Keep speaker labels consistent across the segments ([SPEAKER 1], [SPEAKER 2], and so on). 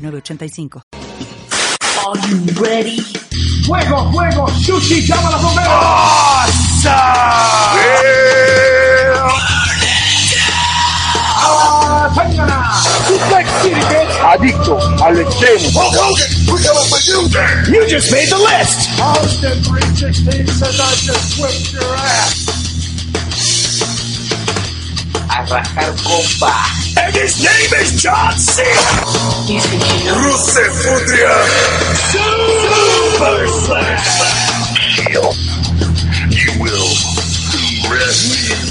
[SPEAKER 1] 906985.
[SPEAKER 2] Are you ready?
[SPEAKER 3] ¡Fuego, fuego! ¡Sushi, llama a la bombera! ¡Ah, ¡Téngala!
[SPEAKER 4] Suplex Adicto al extremo.
[SPEAKER 3] Hulk Hogan, we coming for you then!
[SPEAKER 4] You just made the list.
[SPEAKER 3] Austin 316 says I just whipped your ass!
[SPEAKER 2] Compa.
[SPEAKER 4] And his name is John Cena.
[SPEAKER 2] He's the king.
[SPEAKER 4] Russe Futria. Super. Kill. You will rest in.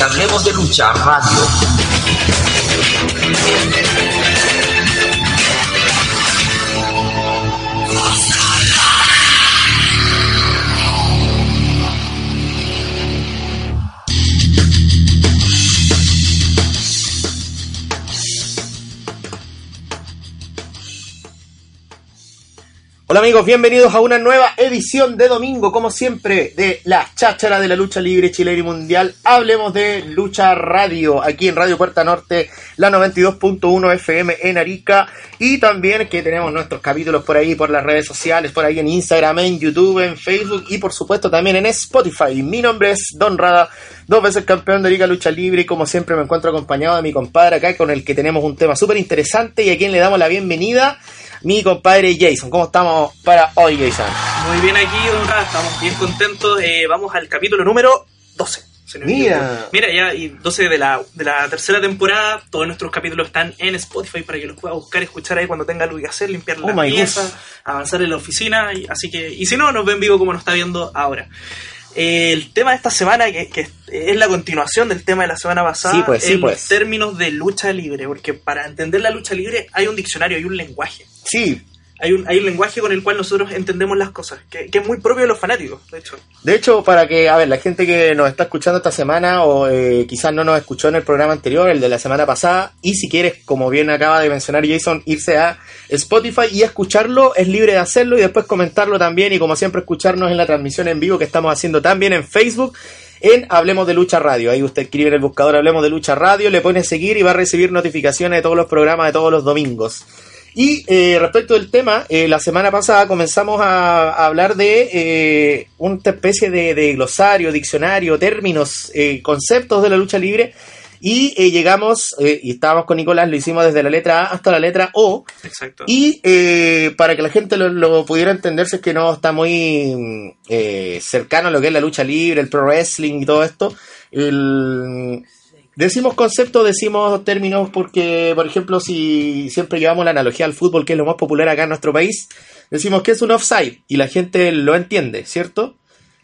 [SPEAKER 2] Hablemos de lucha radio.
[SPEAKER 5] Amigos, bienvenidos a una nueva edición de domingo, como siempre, de la cháchara de la lucha libre chilena y mundial. Hablemos de lucha radio, aquí en Radio Puerta Norte, la 92.1 FM en Arica. Y también que tenemos nuestros capítulos por ahí, por las redes sociales, por ahí en Instagram, en YouTube, en Facebook y por supuesto también en Spotify. Mi nombre es Don Rada, dos veces campeón de Arica Lucha Libre y como siempre me encuentro acompañado de mi compadre acá con el que tenemos un tema súper interesante y a quien le damos la bienvenida mi compadre Jason. ¿Cómo estamos para hoy, Jason?
[SPEAKER 6] Muy bien aquí, Don Ra, estamos bien contentos. Eh, vamos al capítulo número 12. si no me
[SPEAKER 5] Mira.
[SPEAKER 6] Mira, ya, y 12 de la, de la tercera temporada. Todos nuestros capítulos están en Spotify para que los pueda buscar, escuchar ahí cuando tenga algo que hacer, limpiar
[SPEAKER 5] Oh
[SPEAKER 6] la pieza, avanzar en la oficina. Y, así que, y si no, nos ven vivo como nos está viendo ahora. Eh, el tema de esta semana, que, que es la continuación del tema de la semana pasada,
[SPEAKER 5] Sí, pues, sí,
[SPEAKER 6] en
[SPEAKER 5] pues.
[SPEAKER 6] términos de lucha libre, porque para entender la lucha libre hay un diccionario, hay un lenguaje.
[SPEAKER 5] Sí,
[SPEAKER 6] Hay un, hay un lenguaje con el cual nosotros entendemos las cosas, que, que es muy propio de los fanáticos, de hecho.
[SPEAKER 5] De hecho, para que, a ver, la gente que nos está escuchando esta semana o eh, quizás no nos escuchó en el programa anterior, el de la semana pasada, y si quieres, como bien acaba de mencionar Jason, irse a Spotify y escucharlo, es libre de hacerlo y después comentarlo también y como siempre escucharnos en la transmisión en vivo que estamos haciendo también en Facebook. En Hablemos de Lucha Radio. Ahí usted escribe en el buscador Hablemos de Lucha Radio, le pone seguir y va a recibir notificaciones de todos los programas de todos los domingos. Y eh, respecto del tema, eh, la semana pasada comenzamos a, a hablar de eh, una especie de, de glosario, diccionario, términos, eh, conceptos de la lucha libre. Y eh, llegamos, eh, y estábamos con Nicolás, lo hicimos desde la letra A hasta la letra O.
[SPEAKER 6] Exacto.
[SPEAKER 5] Y eh, para que la gente lo, lo pudiera entender, si es que no está muy eh, cercano a lo que es la lucha libre, el pro wrestling y todo esto, el- decimos conceptos, decimos términos porque, por ejemplo, si siempre llevamos la analogía al fútbol, que es lo más popular acá en nuestro país, decimos que es un offside y la gente lo entiende, ¿cierto?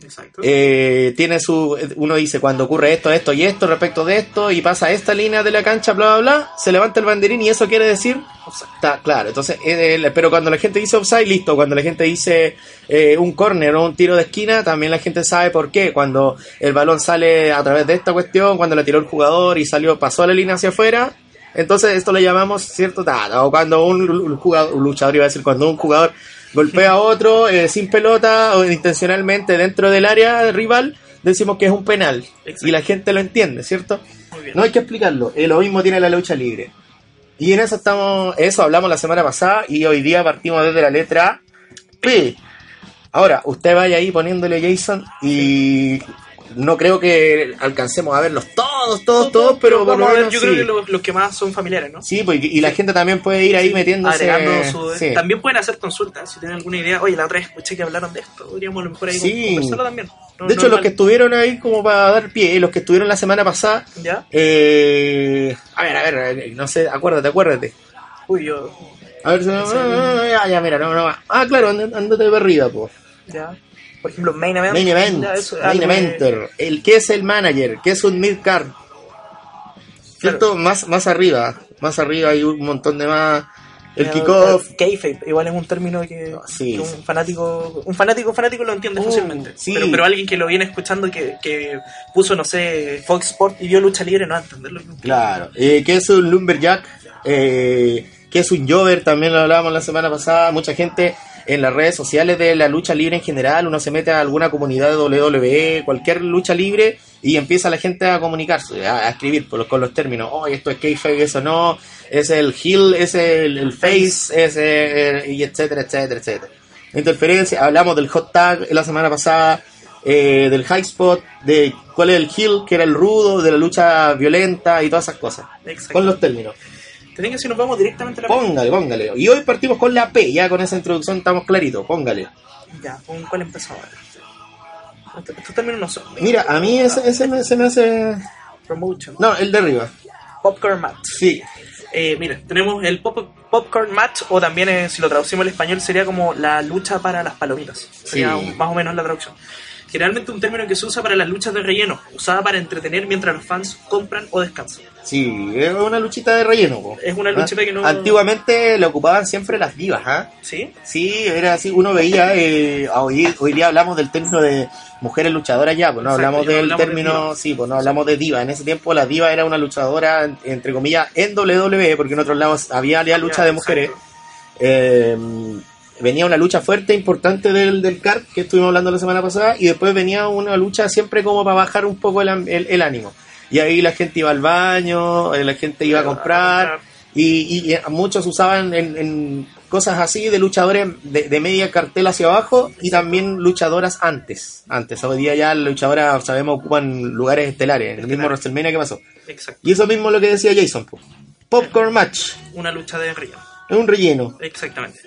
[SPEAKER 6] Exacto.
[SPEAKER 5] Eh, tiene su uno dice cuando ocurre esto, esto y esto respecto de esto y pasa esta línea de la cancha, bla bla bla, se levanta el banderín y eso quiere decir está claro. Entonces, eh, el- pero cuando la gente dice offside, listo. Cuando la gente dice eh, un corner o un tiro de esquina, también la gente sabe por qué. Cuando el balón sale a través de esta cuestión, cuando la tiró el jugador y salió, pasó la línea hacia afuera. Entonces esto lo llamamos cierto o cuando un, lu- jugador, un luchador iba a decir cuando un jugador golpea a otro eh, sin pelota o intencionalmente dentro del área rival, decimos que es un penal.
[SPEAKER 6] Exacto.
[SPEAKER 5] Y la gente lo entiende, ¿cierto? No hay que explicarlo. Eh, lo mismo tiene la lucha libre. Y en eso estamos, eso hablamos la semana pasada y hoy día partimos desde la letra P. Ahora, usted vaya ahí poniéndole Jason y no creo que alcancemos a verlos todos, todos, todos, pero por lo
[SPEAKER 6] vamos a ver,
[SPEAKER 5] menos
[SPEAKER 6] yo
[SPEAKER 5] sí.
[SPEAKER 6] creo que los, los que más son familiares, ¿no?
[SPEAKER 5] Sí, pues, y la gente también puede ir ahí metiéndose.
[SPEAKER 6] Agregando su...
[SPEAKER 5] sí.
[SPEAKER 6] También pueden hacer consultas si tienen alguna idea. Oye, la otra vez escuché que hablaron de esto. Podríamos a lo mejor ahí
[SPEAKER 5] Sí.
[SPEAKER 6] conversarlo también. No-
[SPEAKER 5] De hecho,
[SPEAKER 6] no
[SPEAKER 5] los que estuvieron ahí como para dar pie, los que estuvieron la semana pasada,
[SPEAKER 6] ¿Ya?
[SPEAKER 5] eh, a ver, a ver, no sé, acuérdate, acuérdate.
[SPEAKER 6] Uy, yo...
[SPEAKER 5] A ver, si no, ah, ya, mira, no, no, ah, claro, and- andate de berrida, po.
[SPEAKER 6] Ya. Por ejemplo, Main Event.
[SPEAKER 5] Main event,
[SPEAKER 6] eso
[SPEAKER 5] main
[SPEAKER 6] algo que-
[SPEAKER 5] eventer, el que es el manager, que es un mid card, ¿Cierto? Más, más arriba, más arriba hay un montón de más. El kickoff.
[SPEAKER 6] kayfabe, igual es un término que,
[SPEAKER 5] Sí,
[SPEAKER 6] que un
[SPEAKER 5] sí.
[SPEAKER 6] fanático, un fanático fanático lo entiende
[SPEAKER 5] Uh,
[SPEAKER 6] fácilmente.
[SPEAKER 5] sí.
[SPEAKER 6] Pero, pero alguien que lo viene escuchando que, que puso, no sé, Fox Sport y vio lucha libre no va a entenderlo.
[SPEAKER 5] Claro. Eh, ¿Qué es un lumberjack? Eh, ¿Qué es un jover? También lo hablábamos la semana pasada. Mucha gente en las redes sociales de la lucha libre en general, uno se mete a alguna comunidad de WWE, cualquier lucha libre, y empieza la gente a comunicarse, a, a escribir por los- con los términos. Oh, esto es kayfabe, eso no. Es el heel, es el, el face, es el- y etcétera, etcétera, etcétera. Interferencia, hablamos del hot tag la semana pasada, eh, del high spot, de cuál es el heel, que era el rudo, de la lucha violenta y todas esas cosas. Con los términos.
[SPEAKER 6] Te que si nos vamos directamente a la
[SPEAKER 5] Póngale, póngale. Y hoy partimos con la P, ya con esa introducción estamos claritos, póngale.
[SPEAKER 6] Ya, ¿con cuál empezamos? Estos estos términos no son.
[SPEAKER 5] Mira, a mí ese, ese me, se me hace...
[SPEAKER 6] Promotion.
[SPEAKER 5] No, el de arriba.
[SPEAKER 6] Popcorn Match.
[SPEAKER 5] Sí,
[SPEAKER 6] Eh, mira, tenemos el pop Popcorn Match, o también eh, si lo traducimos al español sería como la lucha para las palomitas. Sería
[SPEAKER 5] Sí.
[SPEAKER 6] un- más o menos la traducción. Generalmente un término que se usa para las luchas de relleno, usada para entretener mientras los fans compran o descansan.
[SPEAKER 5] sí, es una luchita de relleno. po.
[SPEAKER 6] Es una luchita que no-
[SPEAKER 5] Antiguamente la ocupaban siempre las divas, ¿ah?
[SPEAKER 6] ¿Sí?
[SPEAKER 5] Sí, era así, uno veía, eh, hoy, hoy día hablamos del término de mujeres luchadoras ya, pues no
[SPEAKER 6] Exacto,
[SPEAKER 5] hablamos del
[SPEAKER 6] hablamos
[SPEAKER 5] término, sí, pues no hablamos de diva. En ese tiempo la diva era una luchadora, en- entre comillas, en WWE, porque en otros lados había ya lucha de mujeres.
[SPEAKER 6] exacto.
[SPEAKER 5] Eh, venía una lucha fuerte, importante del, del CART, que estuvimos hablando la semana pasada, y después venía una lucha siempre como para bajar un poco el, el- el ánimo. Y ahí la gente iba al baño, eh, la gente iba a comprar, y, muchos usaban en, en cosas así de luchadores de, de media cartel hacia abajo y también luchadoras antes. Antes, hoy día ya las luchadoras, sabemos, ocupan lugares estelares, el mismo. WrestleMania que pasó.
[SPEAKER 6] Exacto.
[SPEAKER 5] Y eso mismo es lo que decía Jason. po. Popcorn Match,
[SPEAKER 6] Una lucha de relleno.
[SPEAKER 5] un relleno.
[SPEAKER 6] Exactamente.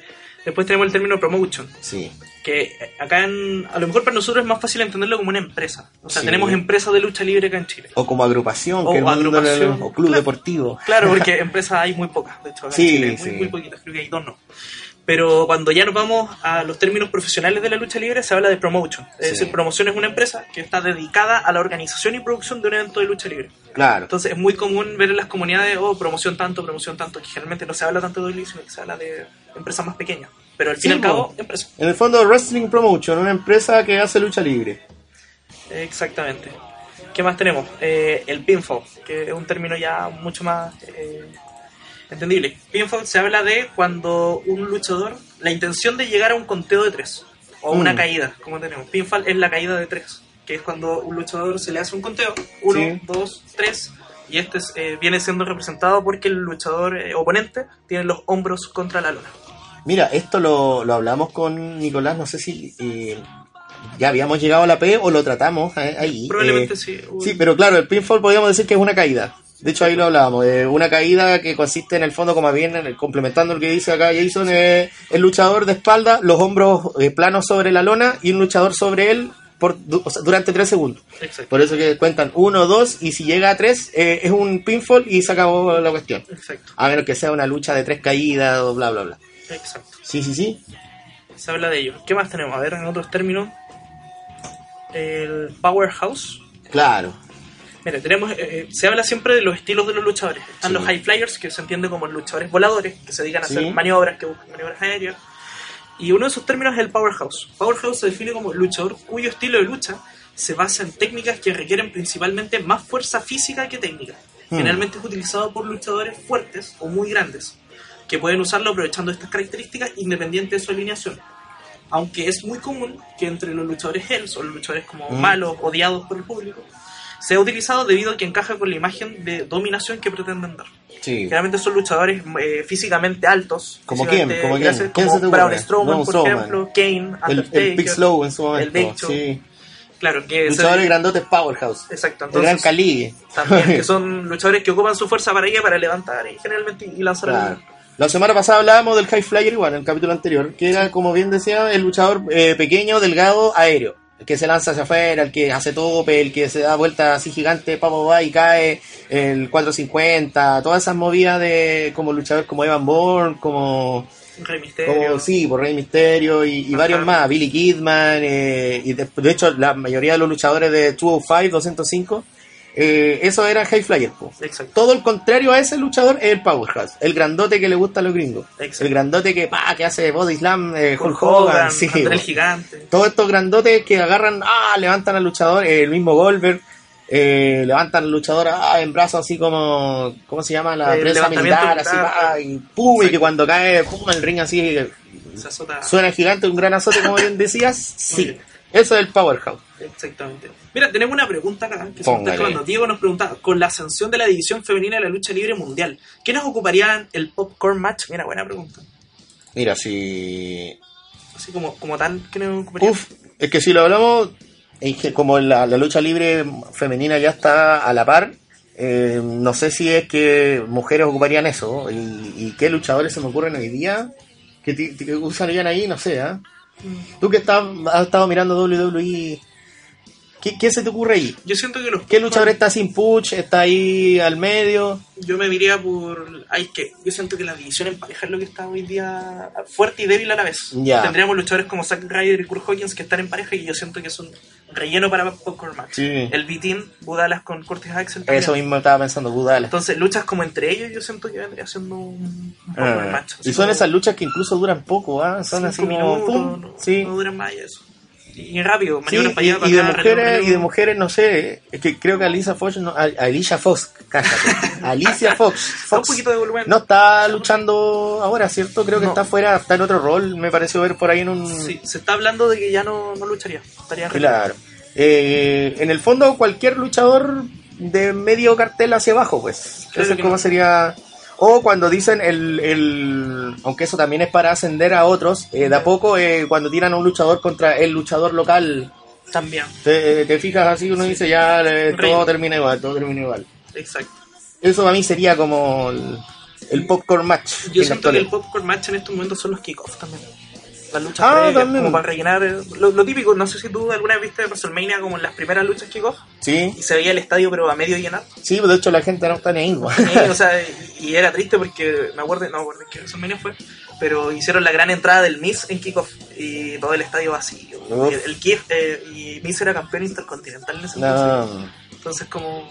[SPEAKER 6] Después tenemos el término promotion,
[SPEAKER 5] Sí.
[SPEAKER 6] que acá en, a lo mejor para nosotros es más fácil entenderlo como una empresa. O sea,
[SPEAKER 5] Sí.
[SPEAKER 6] tenemos empresas de lucha libre acá en Chile.
[SPEAKER 5] O como agrupación,
[SPEAKER 6] O
[SPEAKER 5] que
[SPEAKER 6] agrupación.
[SPEAKER 5] club
[SPEAKER 6] Claro.
[SPEAKER 5] deportivo.
[SPEAKER 6] Claro, porque empresas hay muy pocas, de hecho, acá
[SPEAKER 5] Sí,
[SPEAKER 6] en Chile, muy,
[SPEAKER 5] sí.
[SPEAKER 6] muy poquitas, creo que hay dos no. Pero cuando ya nos vamos a los términos profesionales de la lucha libre, se habla de promotion. Es
[SPEAKER 5] Sí.
[SPEAKER 6] decir, promoción es una empresa que está dedicada a la organización y producción de un evento de lucha libre.
[SPEAKER 5] Claro.
[SPEAKER 6] Entonces es muy común ver en las comunidades, oh, promoción tanto, promoción tanto, que generalmente no se habla tanto de sino que se habla de empresas más pequeñas. Pero al fin y
[SPEAKER 5] Sí,
[SPEAKER 6] al cabo, empresa.
[SPEAKER 5] En el fondo, Wrestling Promotion, una empresa que hace lucha libre.
[SPEAKER 6] Exactamente. ¿Qué más tenemos? Eh, el pinfall, que es un término ya mucho más eh, entendible. Pinfall se habla de cuando un luchador, la intención de llegar a un conteo de tres, o una
[SPEAKER 5] Mm.
[SPEAKER 6] caída, como tenemos. Pinfall es la caída de tres, que es cuando un luchador se le hace un conteo, uno,
[SPEAKER 5] Sí.
[SPEAKER 6] dos, tres, y este es, eh, viene siendo representado porque el luchador eh, oponente tiene los hombros contra la lona.
[SPEAKER 5] Mira, esto lo, lo hablamos con Nicolás, no sé si eh, ya habíamos llegado a la P o lo tratamos eh, ahí.
[SPEAKER 6] Probablemente sí.
[SPEAKER 5] Sí, pero claro, el pinfall podríamos decir que es una caída. De hecho, ahí lo hablábamos. eh, una caída que consiste en el fondo, como bien, en el- complementando lo que dice acá Jason, eh, el luchador de espalda, los hombros eh, planos sobre la lona y un luchador sobre él por, du- o sea, durante tres segundos.
[SPEAKER 6] Exacto.
[SPEAKER 5] Por eso que cuentan uno, dos y si llega a tres eh, es un pinfall y se acabó la cuestión.
[SPEAKER 6] Exacto.
[SPEAKER 5] A menos que sea una lucha de tres caídas o bla, bla, bla.
[SPEAKER 6] Exacto.
[SPEAKER 5] Sí, sí, sí.
[SPEAKER 6] se habla de ello. ¿Qué más tenemos? A ver, en otros términos, el powerhouse.
[SPEAKER 5] Claro.
[SPEAKER 6] Mira, tenemos, eh, eh, se habla siempre de los estilos de los luchadores. Están
[SPEAKER 5] Sí.
[SPEAKER 6] los high flyers, que se entiende como luchadores voladores, que se dedican a
[SPEAKER 5] Sí.
[SPEAKER 6] hacer maniobras, que buscan maniobras aéreas. Y uno de esos términos es el powerhouse. Powerhouse se define como luchador cuyo estilo de lucha se basa en técnicas que requieren principalmente más fuerza física que técnica.
[SPEAKER 5] Hmm.
[SPEAKER 6] Generalmente es utilizado por luchadores fuertes o muy grandes, que pueden usarlo aprovechando estas características independiente de su alineación. Aunque es muy común que entre los luchadores Hells o los luchadores como
[SPEAKER 5] Mm.
[SPEAKER 6] malos, odiados por el público, sea utilizado debido a que encaja con la imagen de dominación que pretenden dar.
[SPEAKER 5] Sí.
[SPEAKER 6] Generalmente son luchadores eh, físicamente altos.
[SPEAKER 5] ¿Como quién? ¿Como quién?
[SPEAKER 6] gracias-
[SPEAKER 5] ¿Quién
[SPEAKER 6] como
[SPEAKER 5] se te
[SPEAKER 6] Braun? Strowman, por
[SPEAKER 5] Strowman.
[SPEAKER 6] ejemplo, Kane, Undertaker.
[SPEAKER 5] el Big Slow en su momento.
[SPEAKER 6] el Big Show.
[SPEAKER 5] Sí.
[SPEAKER 6] Claro, que se-
[SPEAKER 5] Luchadores grandotes Powerhouse.
[SPEAKER 6] Exacto,
[SPEAKER 5] el Gran Cali.
[SPEAKER 6] también que son luchadores que ocupan su fuerza para ella para levantar y generalmente y lanzar
[SPEAKER 5] Claro.
[SPEAKER 6] el
[SPEAKER 5] La semana pasada hablábamos del High Flyer igual, en el capítulo anterior, que era, como bien decía, el luchador eh, pequeño, delgado, aéreo. El que se lanza hacia afuera, el que hace tope, el que se da vuelta así gigante, papo va y cae, el 450, todas esas movidas de como luchadores como Evan Bourne, como,
[SPEAKER 6] Rey Misterio.
[SPEAKER 5] como sí, por Rey Misterio y, y varios más, Billy Kidman, eh, y de, de hecho la mayoría de los luchadores de 205, 205 eh, eso era High Flyer. Todo el contrario a ese luchador es el Powerhouse. El grandote que le gusta a los gringos.
[SPEAKER 6] Exacto.
[SPEAKER 5] El grandote que, pa, que hace Body Slam, eh, Hulk Hogan.
[SPEAKER 6] Hogan,
[SPEAKER 5] sí,
[SPEAKER 6] el. Gigante.
[SPEAKER 5] Todos estos grandotes que agarran, ah, levantan al luchador, eh, el mismo Goldberg, eh, levantan al luchador ah, en brazos así como, ¿cómo se llama? La prensa militar, así, pa, y pum, y que cuando cae, pum, el ring así, suena gigante, un gran azote, como bien decías, sí. Eso es el Powerhouse.
[SPEAKER 6] Exactamente. Mira, tenemos una pregunta acá que se nos está
[SPEAKER 5] Póngale.
[SPEAKER 6] Diego nos pregunta, con la ascensión de la división femenina de la lucha libre mundial, ¿qué nos ocuparía el popcorn match? Mira, buena pregunta.
[SPEAKER 5] Mira, si
[SPEAKER 6] Así como, como tal, ¿qué nos ocuparía?
[SPEAKER 5] Uf, es que si lo hablamos, es que como la, la lucha libre femenina ya está a la par, eh, no sé si es que mujeres ocuparían eso. ¿Y, y qué luchadores se me ocurren hoy día que usarían ahí? No sé, ¿ah? Tú que estás, has estado mirando WWE, ¿qué, qué se te ocurre ahí?
[SPEAKER 6] Yo siento que los
[SPEAKER 5] ¿Qué luchador está sin push? ¿Está ahí al medio?
[SPEAKER 6] Yo me diría por. Hay que. Yo siento que la división en pareja es lo que está hoy día fuerte y débil a la vez.
[SPEAKER 5] Ya.
[SPEAKER 6] Tendríamos luchadores como Zack Ryder y Kurt Hawkins que están en pareja y yo siento que es un relleno para Popcorn Match.
[SPEAKER 5] Sí.
[SPEAKER 6] El B-Team, Budalas con Curtis Axel. también.
[SPEAKER 5] Eso mismo estaba pensando, Budala.
[SPEAKER 6] Entonces, luchas como entre ellos, yo siento que vendría siendo un, un Popcorn
[SPEAKER 5] Ah,
[SPEAKER 6] Match.
[SPEAKER 5] y son esas luchas que incluso duran poco, ¿ah? Son así como...
[SPEAKER 6] minutos,
[SPEAKER 5] pum,
[SPEAKER 6] no,
[SPEAKER 5] sí.
[SPEAKER 6] no duran más y eso. Y rápido,
[SPEAKER 5] Sí,
[SPEAKER 6] maniobras para allá, para
[SPEAKER 5] y de mujeres, y de mujeres, no sé, es que creo que Alicia Fox, no, Alicia Fox, cállate, Alicia Fox,
[SPEAKER 6] Da un
[SPEAKER 5] Fox
[SPEAKER 6] poquito de volumen.
[SPEAKER 5] no está luchando ahora, ¿cierto? Creo que
[SPEAKER 6] No.
[SPEAKER 5] está fuera, está en otro rol, me pareció ver por ahí en un...
[SPEAKER 6] Sí, se está hablando de que ya no, no lucharía. Estaría
[SPEAKER 5] Claro. Eh, en el fondo, cualquier luchador de medio cartel hacia abajo, pues.
[SPEAKER 6] Claro
[SPEAKER 5] Eso es como
[SPEAKER 6] no.
[SPEAKER 5] sería... O cuando dicen el, el... Aunque eso también es para ascender a otros, eh, de a poco, eh, cuando tiran a un luchador contra el luchador local,
[SPEAKER 6] También,
[SPEAKER 5] te, te fijas así, uno dice ya eh, todo termina igual, todo termina igual.
[SPEAKER 6] exacto.
[SPEAKER 5] Eso para mí sería como el, el popcorn match.
[SPEAKER 6] Yo siento que el popcorn match en estos momentos son los kickoffs también. Las luchas
[SPEAKER 5] Ah,
[SPEAKER 6] previas,
[SPEAKER 5] también.
[SPEAKER 6] como para rellenar eh, lo, lo típico. No sé si tú alguna vez viste WrestleMania como en las primeras luchas kickoff
[SPEAKER 5] Sí,
[SPEAKER 6] y se veía el estadio pero a medio llenar.
[SPEAKER 5] sí, de hecho la gente no está ni ahí. ¿no?
[SPEAKER 6] Sí, o sea, y, y era triste porque me acuerdo, no me acuerdo qué WrestleMania fue, pero hicieron la gran entrada del Miss en kickoff y todo el estadio vacío.
[SPEAKER 5] Uf.
[SPEAKER 6] El, el eh, y Miss era campeón intercontinental en ese entonces.
[SPEAKER 5] No,
[SPEAKER 6] Entonces, como.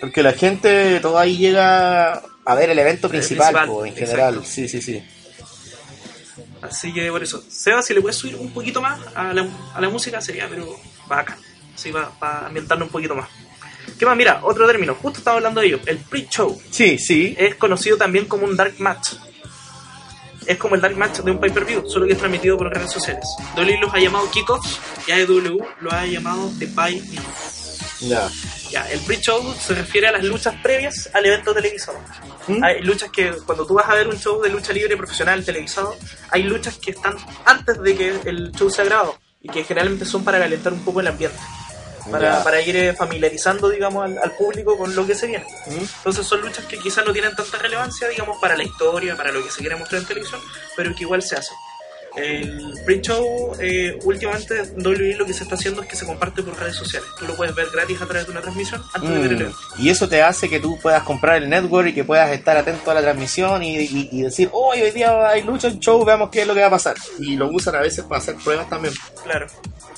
[SPEAKER 5] porque la gente todo ahí llega a ver el evento principal,
[SPEAKER 6] principal,
[SPEAKER 5] po, en general.
[SPEAKER 6] exacto.
[SPEAKER 5] Sí, sí, sí.
[SPEAKER 6] Así que por eso, Seba, si le puedes subir un poquito más a la, a la música sería, pero bacán. Así para, para ambientarlo un poquito más. ¿Qué más? Mira, otro término, justo estaba hablando de ello. El pre-show
[SPEAKER 5] Sí, sí.
[SPEAKER 6] es conocido también como un dark match. Es como el dark match de un pay-per-view, solo que es transmitido por redes sociales. WWE los ha llamado kickoffs y AEW lo ha llamado The Pay
[SPEAKER 5] Ya.
[SPEAKER 6] Ya, el pre-show se refiere a las luchas previas al evento televisado.
[SPEAKER 5] ¿Mm?
[SPEAKER 6] Hay luchas que cuando tú vas a ver un show de lucha libre profesional televisado, hay luchas que están antes de que el show sea grabado y que generalmente son para calentar un poco el ambiente. Para, para ir eh, familiarizando, digamos, al, al público con lo que se viene.
[SPEAKER 5] ¿Mm?
[SPEAKER 6] Entonces son luchas que quizás no tienen tanta relevancia, digamos, para la historia, para lo que se quiere mostrar en televisión, pero que igual se hacen. El pre-show, eh, últimamente, WWE lo que se está haciendo es que se comparte por redes sociales. Tú lo puedes ver gratis a través de una transmisión antes de ver el
[SPEAKER 5] Mm,
[SPEAKER 6] evento.
[SPEAKER 5] Y eso te hace que tú puedas comprar el network y que puedas estar atento a la transmisión y, y- y decir, oh, hoy día hay lucha en show, veamos qué es lo que va a pasar. Y lo usan a veces para hacer pruebas también.
[SPEAKER 6] Claro.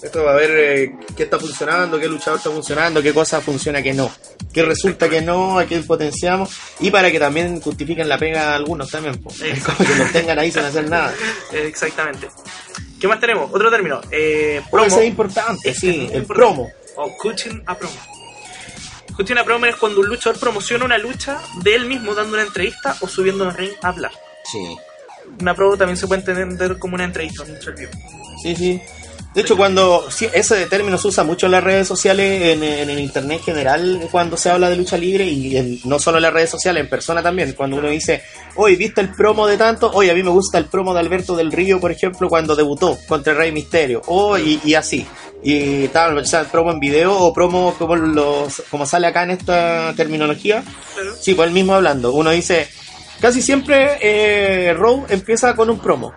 [SPEAKER 5] Esto va a ver eh, qué está funcionando, qué luchador está funcionando, qué cosa funciona, qué no. Qué resulta que no, a qué potenciamos. Y para que también justifiquen la pega a algunos también. como que los tengan ahí sin hacer nada.
[SPEAKER 6] Eh, exactamente. ¿Qué más tenemos? Otro término. Eh, promo.
[SPEAKER 5] eso es importante,
[SPEAKER 6] Este
[SPEAKER 5] sí,
[SPEAKER 6] es
[SPEAKER 5] el
[SPEAKER 6] importante.
[SPEAKER 5] promo.
[SPEAKER 6] O coaching a promo. Coaching a promo es cuando un luchador promociona una lucha de él mismo dando una entrevista o subiendo un ring a hablar.
[SPEAKER 5] Sí,
[SPEAKER 6] Una promo también se puede entender como una entrevista, un interview.
[SPEAKER 5] sí, sí. De hecho, cuando sí, ese término se usa mucho en las redes sociales, en, en el internet en general, cuando se habla de lucha libre y en- no solo en las redes sociales, en persona también. Cuando uno dice, oye, ¿viste el promo de tanto? Oye, a mí me gusta el promo de Alberto del Río, por ejemplo, cuando debutó contra el Rey Misterio. O, y, y así. Y tal, o sea, promo en video o promo como, los, como sale acá en esta terminología. Sí, pues el mismo hablando. Uno dice, casi siempre eh, Raw empieza con un promo.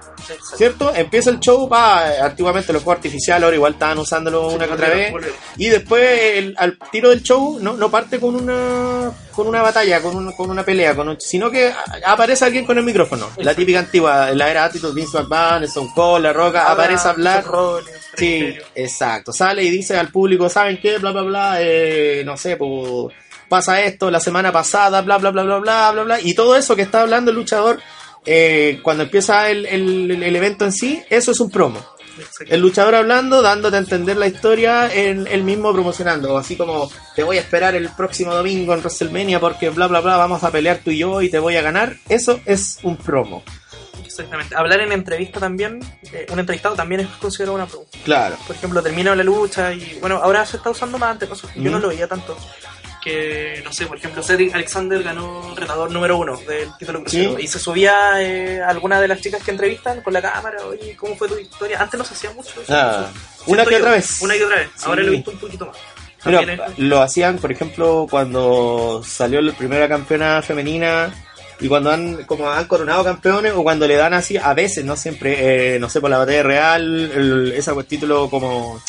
[SPEAKER 5] ¿Cierto? Empieza el show, va, antiguamente los fuegos artificiales, ahora igual estaban usándolo una que otra vez. Y después, el- al tiro del show, no, no parte con una con una batalla, con, un- con una pelea, con un- sino que aparece alguien con el micrófono. La típica antigua, la era Attitude, Vince McMahon, Stone Cold, La Roca, aparece a hablar.
[SPEAKER 6] Rollins,
[SPEAKER 5] Sí, exacto. Sale y dice al público, ¿saben qué? Bla, bla, bla. eh, no sé, pues pasa esto la semana pasada, bla, bla, bla, bla, bla, bla, bla. Y todo eso que está hablando el luchador eh, cuando empieza el, el- el evento en sí, eso es un promo. El luchador hablando, dándote a entender la historia, en el mismo promocionando. Así como, te voy a esperar el próximo domingo en WrestleMania porque bla, bla, bla, vamos a pelear tú y yo y te voy a ganar. Eso es un promo.
[SPEAKER 6] Exactamente. Hablar en entrevista también, eh, un entrevistado también es considerado una promo.
[SPEAKER 5] Claro.
[SPEAKER 6] Por ejemplo, termina la lucha y bueno, ahora se está usando más antes, yo no lo veía tanto. Que, no sé, por ejemplo, Cedric Alexander ganó retador número uno del título crucero
[SPEAKER 5] Sí.
[SPEAKER 6] y se subía eh, alguna de las chicas que entrevistan con la cámara, oye, ¿cómo fue tu historia? Antes no se hacía mucho eso.
[SPEAKER 5] Ah, una que
[SPEAKER 6] yo,
[SPEAKER 5] otra vez.
[SPEAKER 6] Una que otra vez.
[SPEAKER 5] Sí.
[SPEAKER 6] Ahora lo he visto un poquito más. Es-
[SPEAKER 5] lo hacían, por ejemplo, cuando salió la primera campeona femenina y cuando han como han coronado campeones o cuando le dan así, a veces, no siempre, eh, no sé, por la batalla real, el, ese título como